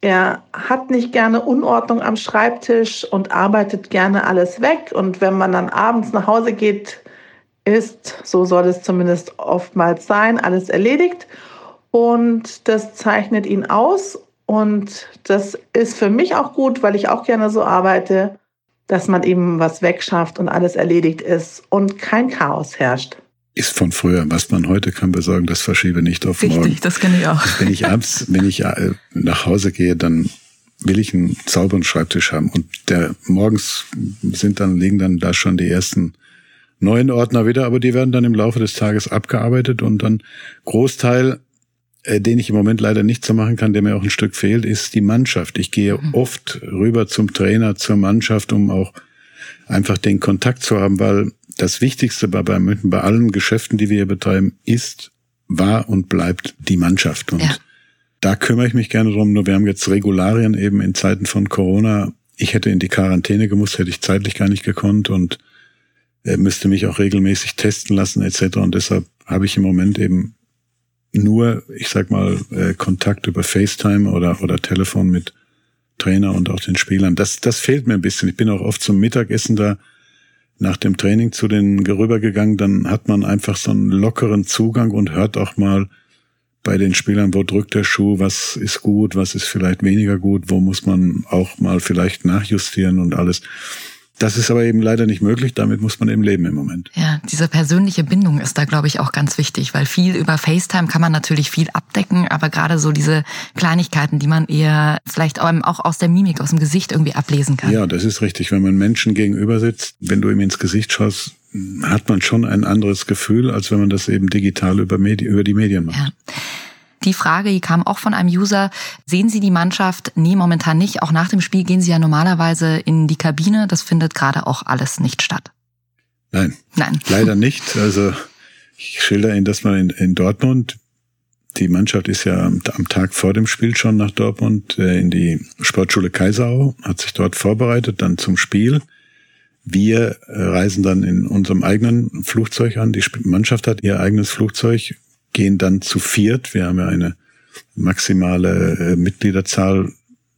Er hat nicht gerne Unordnung am Schreibtisch und arbeitet gerne alles weg. Und wenn man dann abends nach Hause geht, ist, so soll es zumindest oftmals sein, alles erledigt. Und das zeichnet ihn aus. Und das ist für mich auch gut, weil ich auch gerne so arbeite, dass man eben was wegschafft und alles erledigt ist und kein Chaos herrscht. Ist von früher. Was man heute kann besorgen, das verschiebe nicht auf Richtig, morgen. Richtig, das kenne ich auch. Wenn ich abends, wenn ich äh, nach Hause gehe, dann will ich einen sauberen Schreibtisch haben. Und der morgens sind dann, liegen dann da schon die ersten neuen Ordner wieder, aber die werden dann im Laufe des Tages abgearbeitet und dann Großteil äh, den ich im Moment leider nicht so machen kann, der mir auch ein Stück fehlt, ist die Mannschaft. Ich gehe mhm. oft rüber zum Trainer, zur Mannschaft, um auch einfach den Kontakt zu haben, weil das Wichtigste bei Bayern München, bei allen Geschäften, die wir hier betreiben, ist, war und bleibt die Mannschaft. Und ja. da kümmere ich mich gerne drum. Nur wir haben jetzt Regularien eben in Zeiten von Corona. Ich hätte in die Quarantäne gemusst, hätte ich zeitlich gar nicht gekonnt und müsste mich auch regelmäßig testen lassen etc. Und deshalb habe ich im Moment eben nur, ich sag mal, äh, Kontakt über FaceTime oder, oder Telefon mit Trainer und auch den Spielern. Das, das fehlt mir ein bisschen. Ich bin auch oft zum Mittagessen da nach dem Training zu den rübergegangen. Dann hat man einfach so einen lockeren Zugang und hört auch mal bei den Spielern, wo drückt der Schuh, was ist gut, was ist vielleicht weniger gut, wo muss man auch mal vielleicht nachjustieren und alles. Das ist aber eben leider nicht möglich. Damit muss man eben leben im Moment. Ja, diese persönliche Bindung ist da, glaube ich, auch ganz wichtig, weil viel über FaceTime kann man natürlich viel abdecken, aber gerade so diese Kleinigkeiten, die man eher vielleicht auch aus der Mimik, aus dem Gesicht irgendwie ablesen kann. Ja, das ist richtig. Wenn man Menschen gegenüber sitzt, wenn du ihm ins Gesicht schaust, hat man schon ein anderes Gefühl, als wenn man das eben digital über, Medi über die Medien macht. Ja. Die Frage, die kam auch von einem User, sehen Sie die Mannschaft? Nee, momentan nicht. Auch nach dem Spiel gehen Sie ja normalerweise in die Kabine. Das findet gerade auch alles nicht statt. Nein. Nein. Leider nicht. Also ich schilder Ihnen das mal in, in Dortmund. Die Mannschaft ist ja am, am, Tag vor dem Spiel schon nach Dortmund äh, in die Sportschule Kaiserau, hat sich dort vorbereitet, dann zum Spiel. Wir reisen dann in unserem eigenen Flugzeug an. Die Mannschaft hat ihr eigenes Flugzeug gehen dann zu viert. Wir haben ja eine maximale äh, Mitgliederzahl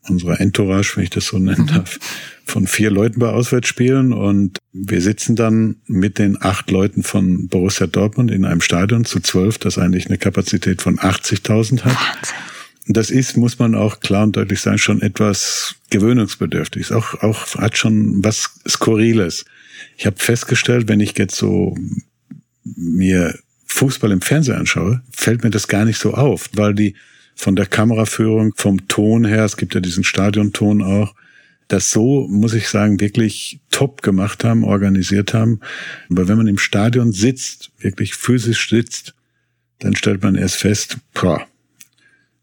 unserer Entourage, wenn ich das so nennen mhm. darf, von vier Leuten bei Auswärtsspielen und wir sitzen dann mit den acht Leuten von Borussia Dortmund in einem Stadion zu zwölf, das eigentlich eine Kapazität von 80.000 hat. Wahnsinn. Das ist, muss man auch klar und deutlich sagen, schon etwas gewöhnungsbedürftig. Auch, auch hat schon was Skurriles. Ich habe festgestellt, wenn ich jetzt so mir Fußball im Fernsehen anschaue, fällt mir das gar nicht so auf, weil die von der Kameraführung, vom Ton her, es gibt ja diesen Stadionton auch, das so, muss ich sagen, wirklich top gemacht haben, organisiert haben. Aber wenn man im Stadion sitzt, wirklich physisch sitzt, dann stellt man erst fest, boah,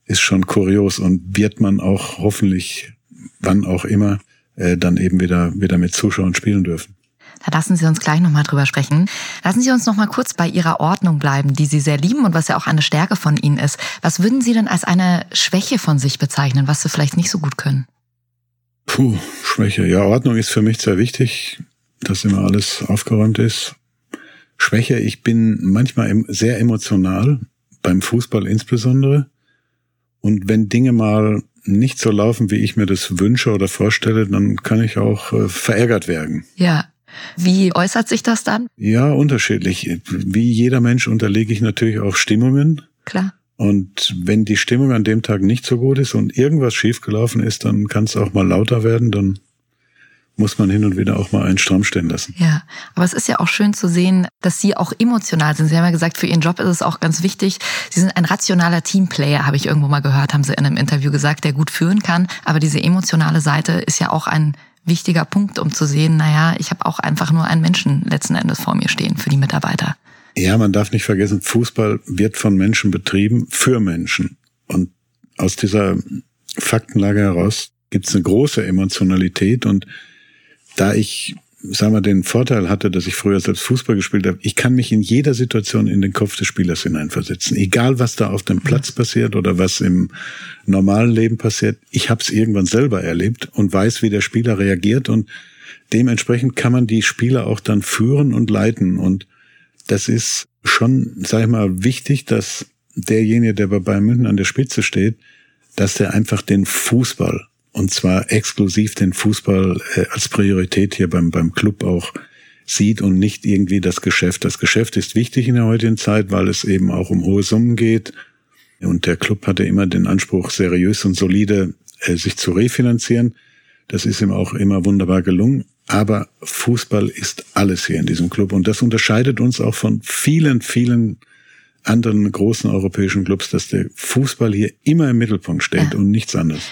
ist schon kurios und wird man auch hoffentlich, wann auch immer, äh, dann eben wieder, wieder mit Zuschauern spielen dürfen. Da lassen Sie uns gleich nochmal drüber sprechen. Lassen Sie uns nochmal kurz bei Ihrer Ordnung bleiben, die Sie sehr lieben und was ja auch eine Stärke von Ihnen ist. Was würden Sie denn als eine Schwäche von sich bezeichnen, was Sie vielleicht nicht so gut können? Puh, Schwäche. Ja, Ordnung ist für mich sehr wichtig, dass immer alles aufgeräumt ist. Schwäche, ich bin manchmal sehr emotional, beim Fußball insbesondere. Und wenn Dinge mal nicht so laufen, wie ich mir das wünsche oder vorstelle, dann kann ich auch äh, verärgert werden. Ja, wie äußert sich das dann? Ja, unterschiedlich. Wie jeder Mensch unterlege ich natürlich auch Stimmungen. Klar. Und wenn die Stimmung an dem Tag nicht so gut ist und irgendwas schiefgelaufen ist, dann kann es auch mal lauter werden, dann muss man hin und wieder auch mal einen Stramm stehen lassen. Ja, aber es ist ja auch schön zu sehen, dass Sie auch emotional sind. Sie haben ja gesagt, für Ihren Job ist es auch ganz wichtig. Sie sind ein rationaler Teamplayer, habe ich irgendwo mal gehört, haben Sie in einem Interview gesagt, der gut führen kann. Aber diese emotionale Seite ist ja auch ein wichtiger Punkt, um zu sehen, naja, ich habe auch einfach nur einen Menschen letzten Endes vor mir stehen für die Mitarbeiter. Ja, man darf nicht vergessen, Fußball wird von Menschen betrieben für Menschen. Und aus dieser Faktenlage heraus gibt es eine große Emotionalität. Und da ich sagen wir, den Vorteil hatte, dass ich früher selbst Fußball gespielt habe, ich kann mich in jeder Situation in den Kopf des Spielers hineinversetzen. Egal, was da auf dem Platz passiert oder was im normalen Leben passiert, ich habe es irgendwann selber erlebt und weiß, wie der Spieler reagiert und dementsprechend kann man die Spieler auch dann führen und leiten. Und das ist schon, sag ich mal, wichtig, dass derjenige, der bei Bayern München an der Spitze steht, dass der einfach den Fußball und zwar exklusiv den Fußball äh, als Priorität hier beim, beim Club auch sieht und nicht irgendwie das Geschäft. Das Geschäft ist wichtig in der heutigen Zeit, weil es eben auch um hohe Summen geht. Und der Club hatte immer den Anspruch, seriös und solide äh, sich zu refinanzieren. Das ist ihm auch immer wunderbar gelungen. Aber Fußball ist alles hier in diesem Club. Und das unterscheidet uns auch von vielen, vielen anderen großen europäischen Clubs, dass der Fußball hier immer im Mittelpunkt steht ja. und nichts anderes.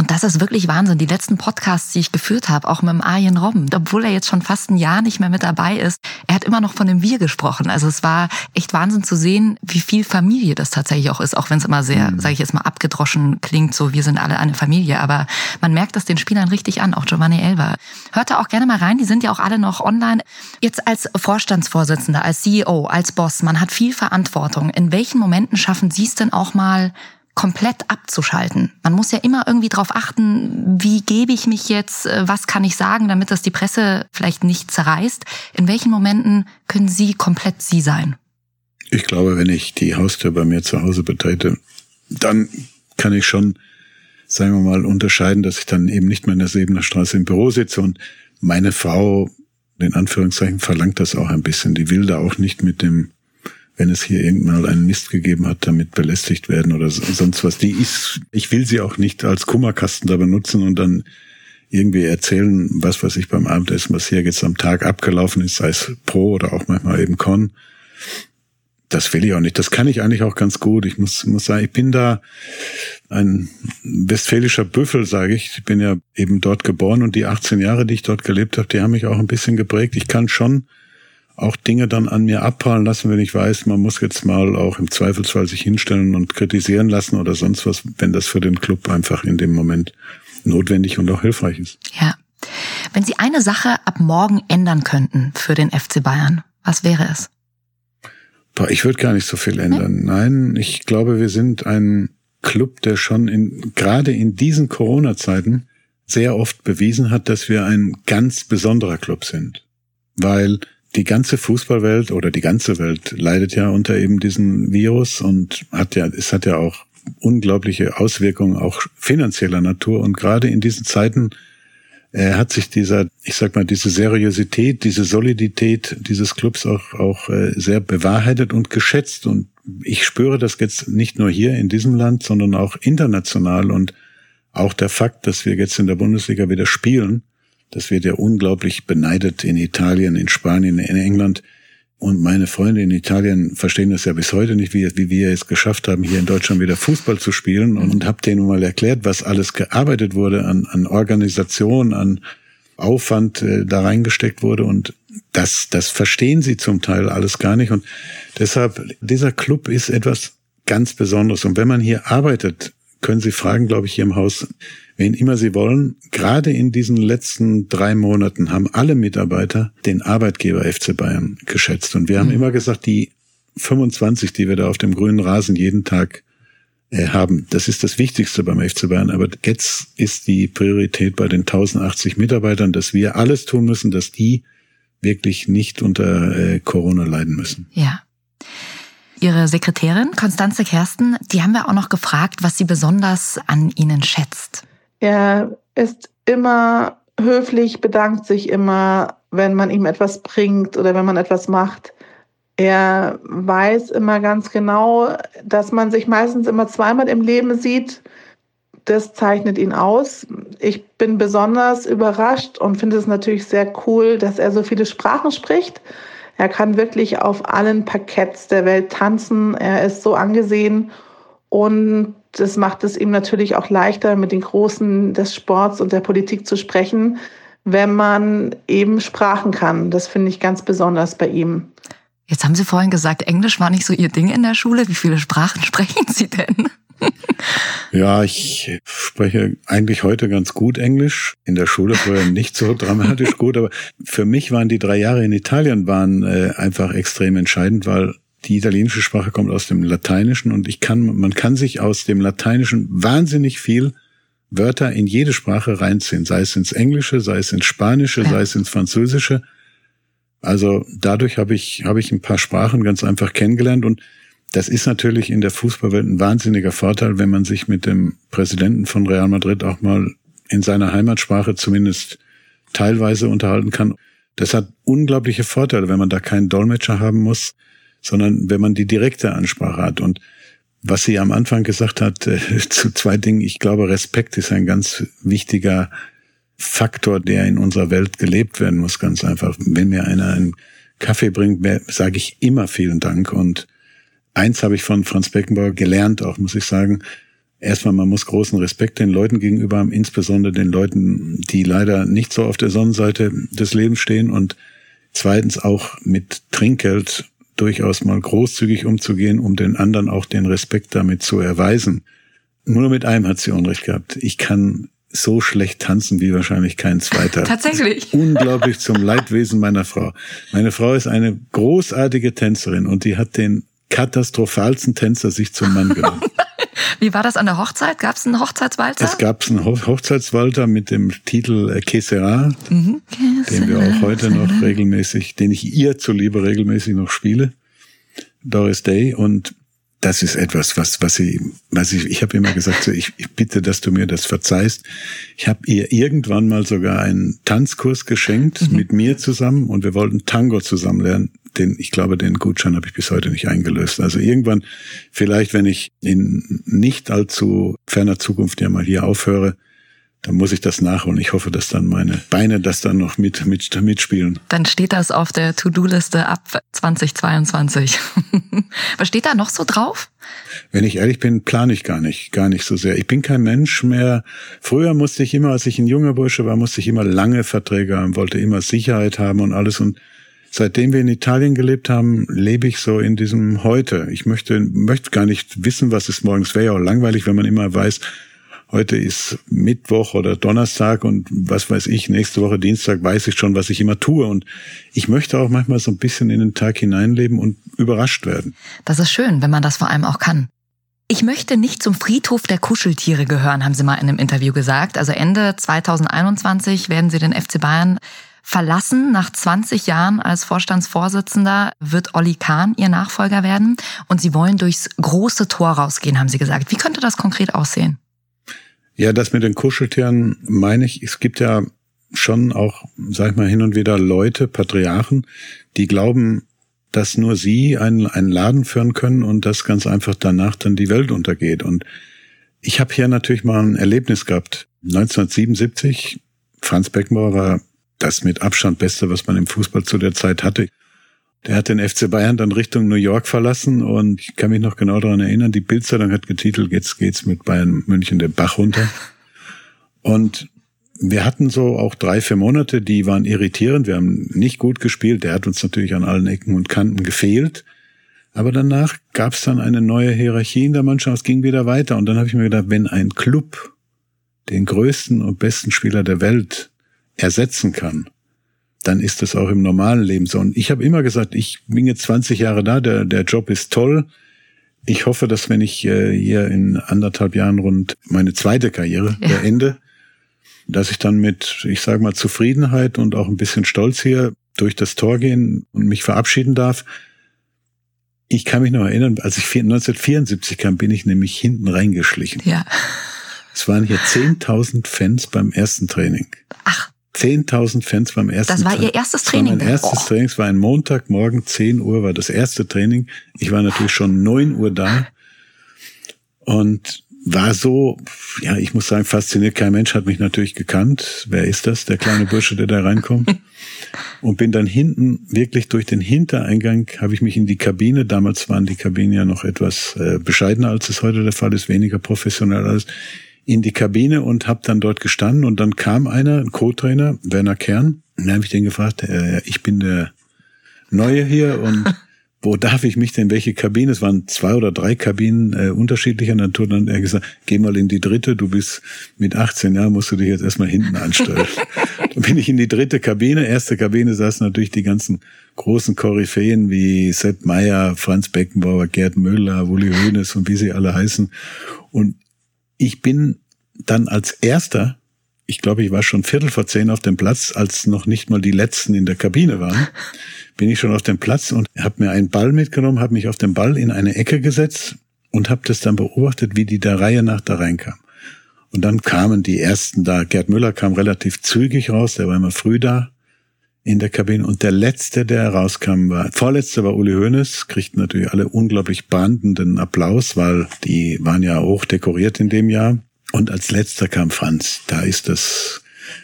Und das ist wirklich Wahnsinn. Die letzten Podcasts, die ich geführt habe, auch mit dem Arjen Robben, obwohl er jetzt schon fast ein Jahr nicht mehr mit dabei ist, er hat immer noch von dem Wir gesprochen. Also es war echt Wahnsinn zu sehen, wie viel Familie das tatsächlich auch ist, auch wenn es immer sehr, mhm. sage ich jetzt mal, abgedroschen klingt, so wir sind alle eine Familie. Aber man merkt das den Spielern richtig an, auch Giovanni Elva. Hört da auch gerne mal rein, die sind ja auch alle noch online. Jetzt als Vorstandsvorsitzender, als CEO, als Boss, man hat viel Verantwortung. In welchen Momenten schaffen Sie es denn auch mal, komplett abzuschalten. Man muss ja immer irgendwie darauf achten, wie gebe ich mich jetzt, äh, was kann ich sagen, damit das die Presse vielleicht nicht zerreißt. In welchen Momenten können Sie komplett Sie sein? Ich glaube, wenn ich die Haustür bei mir zu Hause betrete, dann kann ich schon, sagen wir mal, unterscheiden, dass ich dann eben nicht mehr in der Sebener Straße im Büro sitze und meine Frau, in Anführungszeichen, verlangt das auch ein bisschen. Die will da auch nicht mit dem wenn es hier irgendwann einen Mist gegeben hat, damit belästigt werden oder sonst was. Die ist, ich will sie auch nicht als Kummerkasten da benutzen und dann irgendwie erzählen, was was ich beim Abendessen, was hier jetzt am Tag abgelaufen ist, sei es pro oder auch manchmal eben con. Das will ich auch nicht. Das kann ich eigentlich auch ganz gut. Ich muss, muss sagen, ich bin da ein westfälischer Büffel, sage ich. Ich bin ja eben dort geboren und die 18 Jahre, die ich dort gelebt habe, die haben mich auch ein bisschen geprägt. Ich kann schon auch Dinge dann an mir abprallen lassen, wenn ich weiß, man muss jetzt mal auch im Zweifelsfall sich hinstellen und kritisieren lassen oder sonst was, wenn das für den Club einfach in dem Moment notwendig und auch hilfreich ist. Ja. Wenn Sie eine Sache ab morgen ändern könnten für den FC Bayern, was wäre es? Ich würde gar nicht so viel ändern. Nein, ich glaube, wir sind ein Club, der schon in, gerade in diesen Corona-Zeiten sehr oft bewiesen hat, dass wir ein ganz besonderer Club sind. Weil die ganze Fußballwelt oder die ganze Welt leidet ja unter eben diesem Virus und hat ja, es hat ja auch unglaubliche Auswirkungen, auch finanzieller Natur. Und gerade in diesen Zeiten äh, hat sich dieser, ich sag mal, diese Seriosität, diese Solidität dieses Clubs auch, auch äh, sehr bewahrheitet und geschätzt. Und ich spüre das jetzt nicht nur hier in diesem Land, sondern auch international. Und auch der Fakt, dass wir jetzt in der Bundesliga wieder spielen, das wird ja unglaublich beneidet in Italien, in Spanien, in England. Und meine Freunde in Italien verstehen das ja bis heute nicht, wie, wie wir es geschafft haben, hier in Deutschland wieder Fußball zu spielen. Und, und habe denen mal erklärt, was alles gearbeitet wurde an, an Organisation, an Aufwand äh, da reingesteckt wurde. Und das, das verstehen sie zum Teil alles gar nicht. Und deshalb, dieser Club ist etwas ganz Besonderes. Und wenn man hier arbeitet, können Sie fragen, glaube ich, hier im Haus, wen immer Sie wollen. Gerade in diesen letzten drei Monaten haben alle Mitarbeiter den Arbeitgeber FC Bayern geschätzt. Und wir haben mhm. immer gesagt, die 25, die wir da auf dem grünen Rasen jeden Tag äh, haben, das ist das Wichtigste beim FC Bayern. Aber jetzt ist die Priorität bei den 1080 Mitarbeitern, dass wir alles tun müssen, dass die wirklich nicht unter äh, Corona leiden müssen. Ja. Ihre Sekretärin, Konstanze Kersten, die haben wir auch noch gefragt, was sie besonders an Ihnen schätzt. Er ist immer höflich, bedankt sich immer, wenn man ihm etwas bringt oder wenn man etwas macht. Er weiß immer ganz genau, dass man sich meistens immer zweimal im Leben sieht. Das zeichnet ihn aus. Ich bin besonders überrascht und finde es natürlich sehr cool, dass er so viele Sprachen spricht. Er kann wirklich auf allen Parketts der Welt tanzen. Er ist so angesehen und das macht es ihm natürlich auch leichter, mit den Großen des Sports und der Politik zu sprechen, wenn man eben Sprachen kann. Das finde ich ganz besonders bei ihm. Jetzt haben Sie vorhin gesagt, Englisch war nicht so Ihr Ding in der Schule. Wie viele Sprachen sprechen Sie denn? Ja, ich spreche eigentlich heute ganz gut Englisch. In der Schule vorher nicht so dramatisch gut, aber für mich waren die drei Jahre in Italien waren äh, einfach extrem entscheidend, weil die italienische Sprache kommt aus dem Lateinischen und ich kann, man kann sich aus dem Lateinischen wahnsinnig viel Wörter in jede Sprache reinziehen, sei es ins Englische, sei es ins Spanische, ja. sei es ins Französische. Also dadurch habe ich, habe ich ein paar Sprachen ganz einfach kennengelernt und das ist natürlich in der Fußballwelt ein wahnsinniger Vorteil, wenn man sich mit dem Präsidenten von Real Madrid auch mal in seiner Heimatsprache zumindest teilweise unterhalten kann. Das hat unglaubliche Vorteile, wenn man da keinen Dolmetscher haben muss, sondern wenn man die direkte Ansprache hat. Und was sie am Anfang gesagt hat, äh, zu zwei Dingen, ich glaube, Respekt ist ein ganz wichtiger Faktor, der in unserer Welt gelebt werden muss, ganz einfach. Wenn mir einer einen Kaffee bringt, sage ich immer vielen Dank und eins habe ich von Franz Beckenbauer gelernt, auch muss ich sagen, erstmal, man muss großen Respekt den Leuten gegenüber haben, insbesondere den Leuten, die leider nicht so auf der Sonnenseite des Lebens stehen und zweitens auch mit Trinkgeld durchaus mal großzügig umzugehen, um den anderen auch den Respekt damit zu erweisen. Nur mit einem hat sie Unrecht gehabt. Ich kann so schlecht tanzen wie wahrscheinlich kein zweiter. Tatsächlich. Unglaublich zum Leidwesen meiner Frau. Meine Frau ist eine großartige Tänzerin und die hat den katastrophalsten Tänzer sich zum Mann genommen. Wie war das an der Hochzeit? Gab es einen Hochzeitswalzer? Es gab einen Ho Hochzeitswalzer mit dem Titel äh, Que sera, mhm. den wir auch heute noch regelmäßig, den ich ihr zuliebe regelmäßig noch spiele. Doris Day und das ist etwas, was, was sie, was ich, ich habe immer gesagt, so, ich, ich bitte, dass du mir das verzeihst. Ich habe ihr irgendwann mal sogar einen Tanzkurs geschenkt mhm. mit mir zusammen und wir wollten Tango zusammen lernen. Den, ich glaube, den Gutschein habe ich bis heute nicht eingelöst. Also irgendwann, vielleicht, wenn ich in nicht allzu ferner Zukunft ja mal hier aufhöre, dann muss ich das nachholen. Ich hoffe, dass dann meine Beine das dann noch mit, mit mitspielen. Dann steht das auf der To-Do-Liste ab 2022. Was steht da noch so drauf? Wenn ich ehrlich bin, plane ich gar nicht, gar nicht so sehr. Ich bin kein Mensch mehr. Früher musste ich immer, als ich ein junger Bursche war, musste ich immer lange Verträge haben, wollte immer Sicherheit haben und alles und Seitdem wir in Italien gelebt haben, lebe ich so in diesem Heute. Ich möchte, möchte gar nicht wissen, was ist morgens. Wäre ja auch langweilig, wenn man immer weiß, heute ist Mittwoch oder Donnerstag und was weiß ich, nächste Woche Dienstag weiß ich schon, was ich immer tue. Und ich möchte auch manchmal so ein bisschen in den Tag hineinleben und überrascht werden. Das ist schön, wenn man das vor allem auch kann. Ich möchte nicht zum Friedhof der Kuscheltiere gehören, haben Sie mal in einem Interview gesagt. Also Ende 2021 werden Sie den FC Bayern verlassen. Nach 20 Jahren als Vorstandsvorsitzender wird Olli Kahn Ihr Nachfolger werden. Und Sie wollen durchs große Tor rausgehen, haben Sie gesagt. Wie könnte das konkret aussehen? Ja, das mit den Kuscheltieren meine ich, es gibt ja schon auch, sag ich mal, hin und wieder Leute, Patriarchen, die glauben, dass nur sie einen, einen Laden führen können und dass ganz einfach danach dann die Welt untergeht. Und ich habe hier natürlich mal ein Erlebnis gehabt. 1977, Franz Beckenbauer war das mit Abstand Beste, was man im Fußball zu der Zeit hatte. Der hat den FC Bayern dann Richtung New York verlassen und ich kann mich noch genau daran erinnern, die Bildzeitung hat getitelt, jetzt geht's mit Bayern München den Bach runter. Und wir hatten so auch drei, vier Monate, die waren irritierend. Wir haben nicht gut gespielt. Der hat uns natürlich an allen Ecken und Kanten gefehlt. Aber danach gab es dann eine neue Hierarchie in der Mannschaft. Es ging wieder weiter. Und dann habe ich mir gedacht, wenn ein Club den größten und besten Spieler der Welt ersetzen kann, dann ist das auch im normalen Leben so. Und ich habe immer gesagt, ich bin jetzt 20 Jahre da, der, der Job ist toll. Ich hoffe, dass wenn ich äh, hier in anderthalb Jahren rund meine zweite Karriere ja. beende, dass ich dann mit, ich sage mal, Zufriedenheit und auch ein bisschen Stolz hier durch das Tor gehen und mich verabschieden darf. Ich kann mich noch erinnern, als ich 1974 kam, bin ich nämlich hinten reingeschlichen. Ja. Es waren hier 10.000 Fans beim ersten Training. Ach. 10.000 Fans beim ersten Das war Ihr erstes Training? Das war mein erstes oh. Training. Es war ein Montagmorgen, 10 Uhr war das erste Training. Ich war natürlich schon 9 Uhr da und war so, ja, ich muss sagen, fasziniert. Kein Mensch hat mich natürlich gekannt. Wer ist das, der kleine Bursche, der da reinkommt? Und bin dann hinten, wirklich durch den Hintereingang, habe ich mich in die Kabine, damals waren die Kabinen ja noch etwas äh, bescheidener, als es heute der Fall ist, weniger professionell alles, in die Kabine und habe dann dort gestanden und dann kam einer, ein Co-Trainer, Werner Kern, und dann habe ich den gefragt, äh, ich bin der Neue hier und wo darf ich mich denn, welche Kabine? Es waren zwei oder drei Kabinen äh, unterschiedlicher Natur. Dann hat er gesagt, geh mal in die dritte, du bist mit 18 Jahren, musst du dich jetzt erstmal hinten anstellen. dann bin ich in die dritte Kabine. Erste Kabine saßen natürlich die ganzen großen Koryphäen wie Sepp Meyer, Franz Beckenbauer, Gerd Müller, Uli Hoeneß und wie sie alle heißen. Und ich bin dann als erster, ich glaube, ich war schon Viertel vor zehn auf dem Platz, als noch nicht mal die letzten in der Kabine waren, bin ich schon auf dem Platz und habe mir einen Ball mitgenommen, habe mich auf den Ball in eine Ecke gesetzt und habe das dann beobachtet, wie die der Reihe nach da reinkam. Und dann kamen die ersten da. Gerd Müller kam relativ zügig raus, der war immer früh da in der Kabine. Und der letzte, der rauskam, war, vorletzte war Uli Hoeneß, kriegten natürlich alle unglaublich brandenden Applaus, weil die waren ja hoch dekoriert in dem Jahr. Und als letzter kam Franz. Da ist das,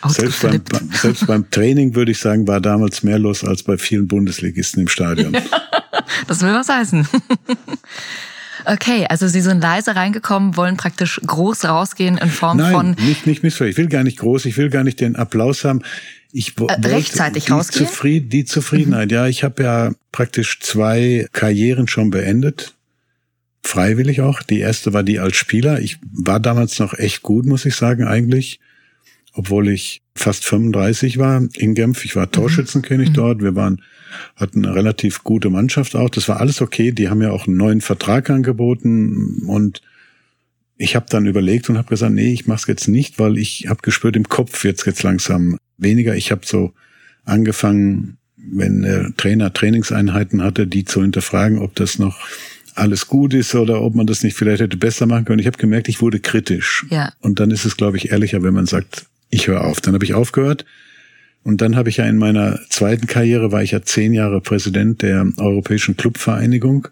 selbst beim, selbst beim Training würde ich sagen, war damals mehr los als bei vielen Bundesligisten im Stadion. das will was heißen. Okay, also Sie sind leise reingekommen, wollen praktisch groß rausgehen in Form Nein, von. nicht, nicht missverstehen. Ich will gar nicht groß, ich will gar nicht den Applaus haben. Ich Äh, rechtzeitig die, rausgehen? Mhm. Zufried die Zufriedenheit. Ja, ich habe ja praktisch zwei Karrieren schon beendet. Freiwillig auch. Die erste war die als Spieler. Ich war damals noch echt gut, muss ich sagen, eigentlich. Obwohl ich fast 35 war in Genf. Ich war Torschützenkönig dort. Wir waren, hatten eine relativ gute Mannschaft auch. Das war alles okay. Die haben ja auch einen neuen Vertrag angeboten und ich habe dann überlegt und habe gesagt, nee, ich mache es jetzt nicht, weil ich habe gespürt im Kopf jetzt jetzt langsam weniger. Ich habe so angefangen, wenn der Trainer Trainingseinheiten hatte, die zu hinterfragen, ob das noch alles gut ist oder ob man das nicht vielleicht hätte besser machen können. Ich habe gemerkt, ich wurde kritisch. Ja. Und dann ist es, glaube ich, ehrlicher, wenn man sagt, ich höre auf. Dann habe ich aufgehört. Und dann habe ich ja in meiner zweiten Karriere, war ich ja zehn Jahre Präsident der Europäischen Clubvereinigung.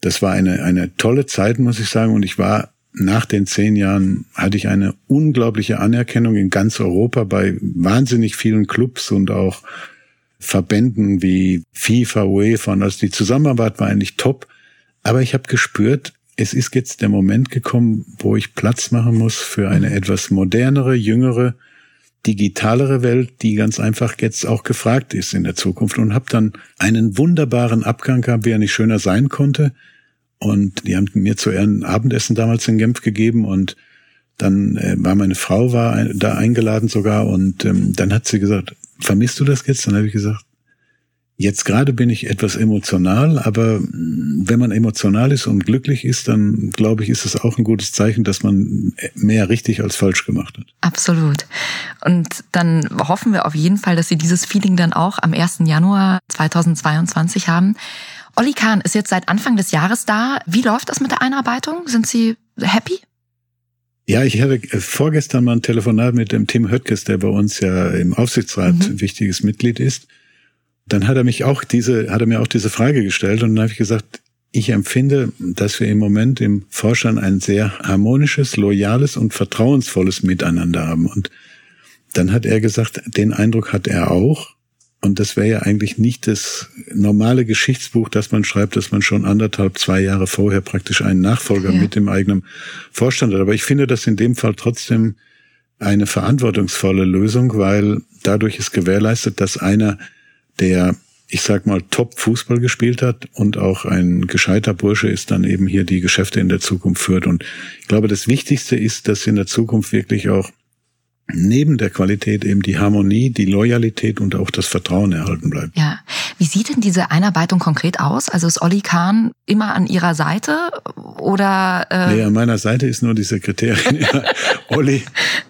Das war eine, eine tolle Zeit, muss ich sagen. Und ich war nach den zehn Jahren, hatte ich eine unglaubliche Anerkennung in ganz Europa bei wahnsinnig vielen Clubs und auch Verbänden wie FIFA, UEFA. Und also die Zusammenarbeit war eigentlich top. Aber ich habe gespürt, es ist jetzt der Moment gekommen, wo ich Platz machen muss für eine etwas modernere, jüngere, digitalere Welt, die ganz einfach jetzt auch gefragt ist in der Zukunft. Und habe dann einen wunderbaren Abgang gehabt, wie er nicht schöner sein konnte. Und die haben mir zu Ehren Abendessen damals in Genf gegeben und dann äh, war meine Frau war ein, da eingeladen sogar und ähm, dann hat sie gesagt, vermisst du das jetzt? Dann habe ich gesagt, jetzt gerade bin ich etwas emotional, aber mh, wenn man emotional ist und glücklich ist, dann glaube ich, ist es auch ein gutes Zeichen, dass man mehr richtig als falsch gemacht hat. Absolut. Und dann hoffen wir auf jeden Fall, dass Sie dieses Feeling dann auch am 1. Januar 2022 haben. Olli Kahn ist jetzt seit Anfang des Jahres da. Wie läuft das mit der Einarbeitung? Sind Sie happy? Ja, ich hatte vorgestern mal ein Telefonat mit dem Tim Höttges, der bei uns ja im Aufsichtsrat ein wichtiges Mitglied ist. Dann hat er mich auch diese, hat er mir auch diese Frage gestellt und dann habe ich gesagt, ich empfinde, dass wir im Moment im Vorstand ein sehr harmonisches, loyales und vertrauensvolles Miteinander haben. Und dann hat er gesagt, den Eindruck hat er auch. Und das wäre ja eigentlich nicht das normale Geschichtsbuch, das man schreibt, dass man schon anderthalb, zwei Jahre vorher praktisch einen Nachfolger Ja. mit dem eigenen Vorstand hat. Aber ich finde das in dem Fall trotzdem eine verantwortungsvolle Lösung, weil dadurch ist gewährleistet, dass einer, der, ich sag mal, top Fußball gespielt hat und auch ein gescheiter Bursche ist, dann eben hier die Geschäfte in der Zukunft führt. Und ich glaube, das Wichtigste ist, dass in der Zukunft wirklich auch neben der Qualität eben die Harmonie, die Loyalität und auch das Vertrauen erhalten bleibt. Ja. Wie sieht denn diese Einarbeitung konkret aus? Also ist Olli Kahn immer an Ihrer Seite oder äh, Nee, an meiner Seite ist nur die Sekretärin. Ja, Olli,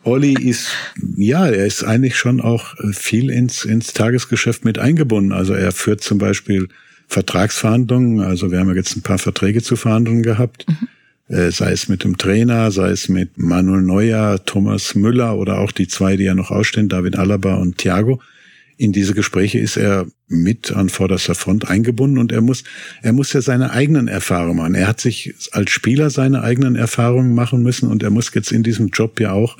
Olli ist, ja, er ist eigentlich schon auch viel ins, ins Tagesgeschäft mit eingebunden. Also er führt zum Beispiel Vertragsverhandlungen. Also wir haben ja jetzt ein paar Verträge zu verhandeln gehabt. Äh, sei es mit dem Trainer, sei es mit Manuel Neuer, Thomas Müller oder auch die zwei, die ja noch ausstehen, David Alaba und Thiago. In diese Gespräche ist er mit an vorderster Front eingebunden und er muss, er muss ja seine eigenen Erfahrungen machen. Er hat sich als Spieler seine eigenen Erfahrungen machen müssen und er muss jetzt in diesem Job ja auch,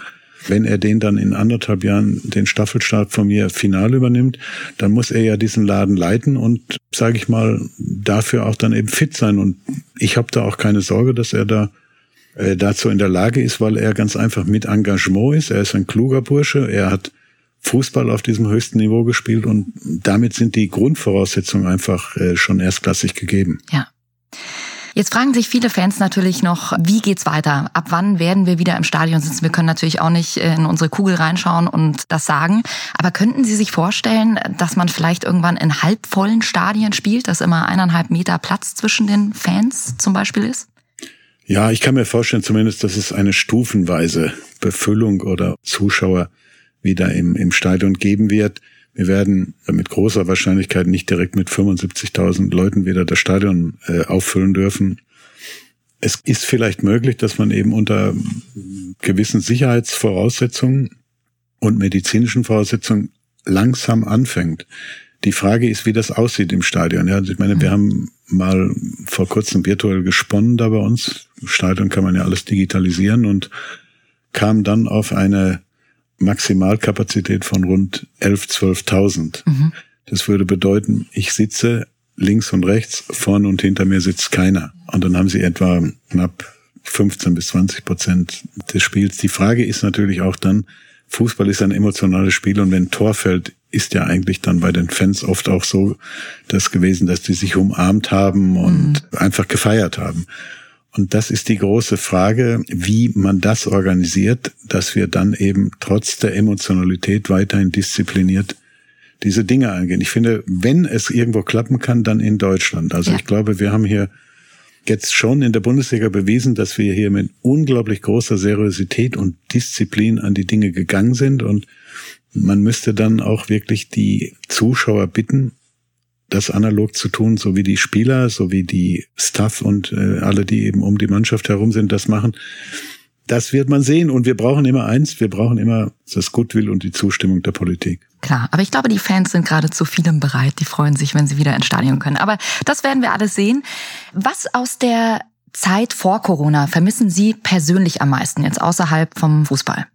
wenn er den dann in anderthalb Jahren den Staffelstart von mir final übernimmt, dann muss er ja diesen Laden leiten und, sage ich mal, dafür auch dann eben fit sein. Und ich habe da auch keine Sorge, dass er da äh, dazu in der Lage ist, weil er ganz einfach mit Engagement ist. Er ist ein kluger Bursche. Er hat Fußball auf diesem höchsten Niveau gespielt und damit sind die Grundvoraussetzungen einfach äh, schon erstklassig gegeben. Ja. Jetzt fragen sich viele Fans natürlich noch, wie geht's weiter? Ab wann werden wir wieder im Stadion sitzen? Wir können natürlich auch nicht äh, in unsere Kugel reinschauen und das sagen. Aber könnten Sie sich vorstellen, dass man vielleicht irgendwann in halbvollen Stadien spielt, dass immer eineinhalb Meter Platz zwischen den Fans zum Beispiel ist? Ja, ich kann mir vorstellen zumindest, dass es eine stufenweise Befüllung oder Zuschauer wieder im, im Stadion geben wird. Wir werden mit großer Wahrscheinlichkeit nicht direkt mit 75.000 Leuten wieder das Stadion äh, auffüllen dürfen. Es ist vielleicht möglich, dass man eben unter gewissen Sicherheitsvoraussetzungen und medizinischen Voraussetzungen langsam anfängt. Die Frage ist, wie das aussieht im Stadion. Ja, ich meine, wir haben mal vor kurzem virtuell gesponnen da bei uns. Im Stadion kann man ja alles digitalisieren und kam dann auf eine Maximalkapazität von rund 11.000, 12.000. Das würde bedeuten, ich sitze links und rechts, vorne und hinter mir sitzt keiner. Und dann haben sie etwa knapp 15 bis 20 Prozent des Spiels. Die Frage ist natürlich auch dann, Fußball ist ein emotionales Spiel und wenn ein Tor fällt, ist ja eigentlich dann bei den Fans oft auch so das gewesen, dass die sich umarmt haben und mhm. einfach gefeiert haben. Und das ist die große Frage, wie man das organisiert, dass wir dann eben trotz der Emotionalität weiterhin diszipliniert diese Dinge angehen. Ich finde, wenn es irgendwo klappen kann, dann in Deutschland. Also ja. ich glaube, wir haben hier jetzt schon in der Bundesliga bewiesen, dass wir hier mit unglaublich großer Seriosität und Disziplin an die Dinge gegangen sind und man müsste dann auch wirklich die Zuschauer bitten, das analog zu tun, so wie die Spieler, so wie die Staff und äh, alle, die eben um die Mannschaft herum sind, das machen. Das wird man sehen. Und wir brauchen immer eins, wir brauchen immer das Goodwill und die Zustimmung der Politik. Klar, aber ich glaube, die Fans sind gerade zu vielem bereit. Die freuen sich, wenn sie wieder ins Stadion können. Aber das werden wir alles sehen. Was aus der Zeit vor Corona vermissen Sie persönlich am meisten, jetzt außerhalb vom Fußball?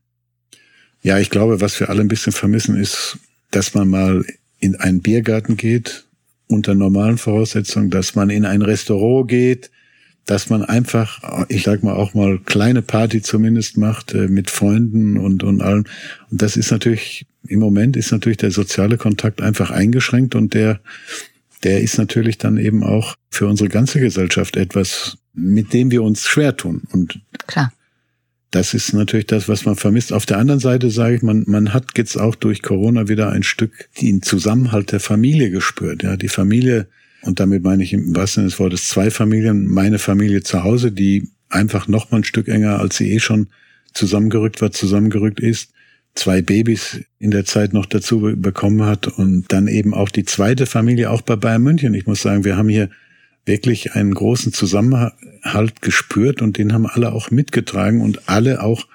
Ja, ich glaube, was wir alle ein bisschen vermissen, ist, dass man mal in einen Biergarten geht, unter normalen Voraussetzungen, dass man in ein Restaurant geht, dass man einfach, ich sag mal auch mal kleine Party zumindest macht äh, mit Freunden und und allem. Und das ist natürlich im Moment ist natürlich der soziale Kontakt einfach eingeschränkt und der der ist natürlich dann eben auch für unsere ganze Gesellschaft etwas, mit dem wir uns schwer tun. Und klar. Das ist natürlich das, was man vermisst. Auf der anderen Seite sage ich, man, man hat jetzt auch durch Corona wieder ein Stück den Zusammenhalt der Familie gespürt. Ja, die Familie, und damit meine ich im wahrsten Sinne des Wortes zwei Familien, meine Familie zu Hause, die einfach noch mal ein Stück enger, als sie eh schon zusammengerückt war, zusammengerückt ist, zwei Babys in der Zeit noch dazu bekommen hat und dann eben auch die zweite Familie auch bei Bayern München. Ich muss sagen, wir haben hier wirklich einen großen Zusammenhalt gespürt und den haben alle auch mitgetragen und alle auch,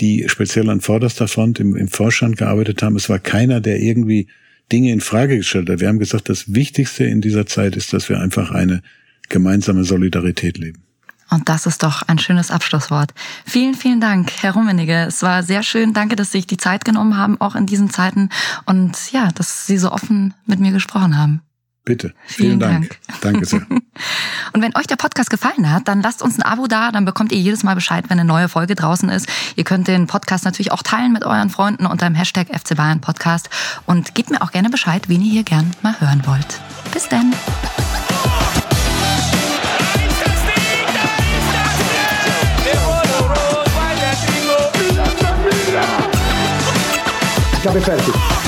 die speziell an vorderster Front im, im Vorstand gearbeitet haben. Es war keiner, der irgendwie Dinge in Frage gestellt hat. Wir haben gesagt, das Wichtigste in dieser Zeit ist, dass wir einfach eine gemeinsame Solidarität leben. Und das ist doch ein schönes Abschlusswort. Vielen, vielen Dank, Herr Rummenigge. Es war sehr schön. Danke, dass Sie sich die Zeit genommen haben, auch in diesen Zeiten. Und ja, dass Sie so offen mit mir gesprochen haben. Bitte. Vielen, Vielen Dank. Dank. Danke sehr. Und wenn euch der Podcast gefallen hat, dann lasst uns ein Abo da, dann bekommt ihr jedes Mal Bescheid, wenn eine neue Folge draußen ist. Ihr könnt den Podcast natürlich auch teilen mit euren Freunden unter dem Hashtag FC Bayern Podcast und gebt mir auch gerne Bescheid, wen ihr hier gern mal hören wollt. Bis dann. Ich habe fertig.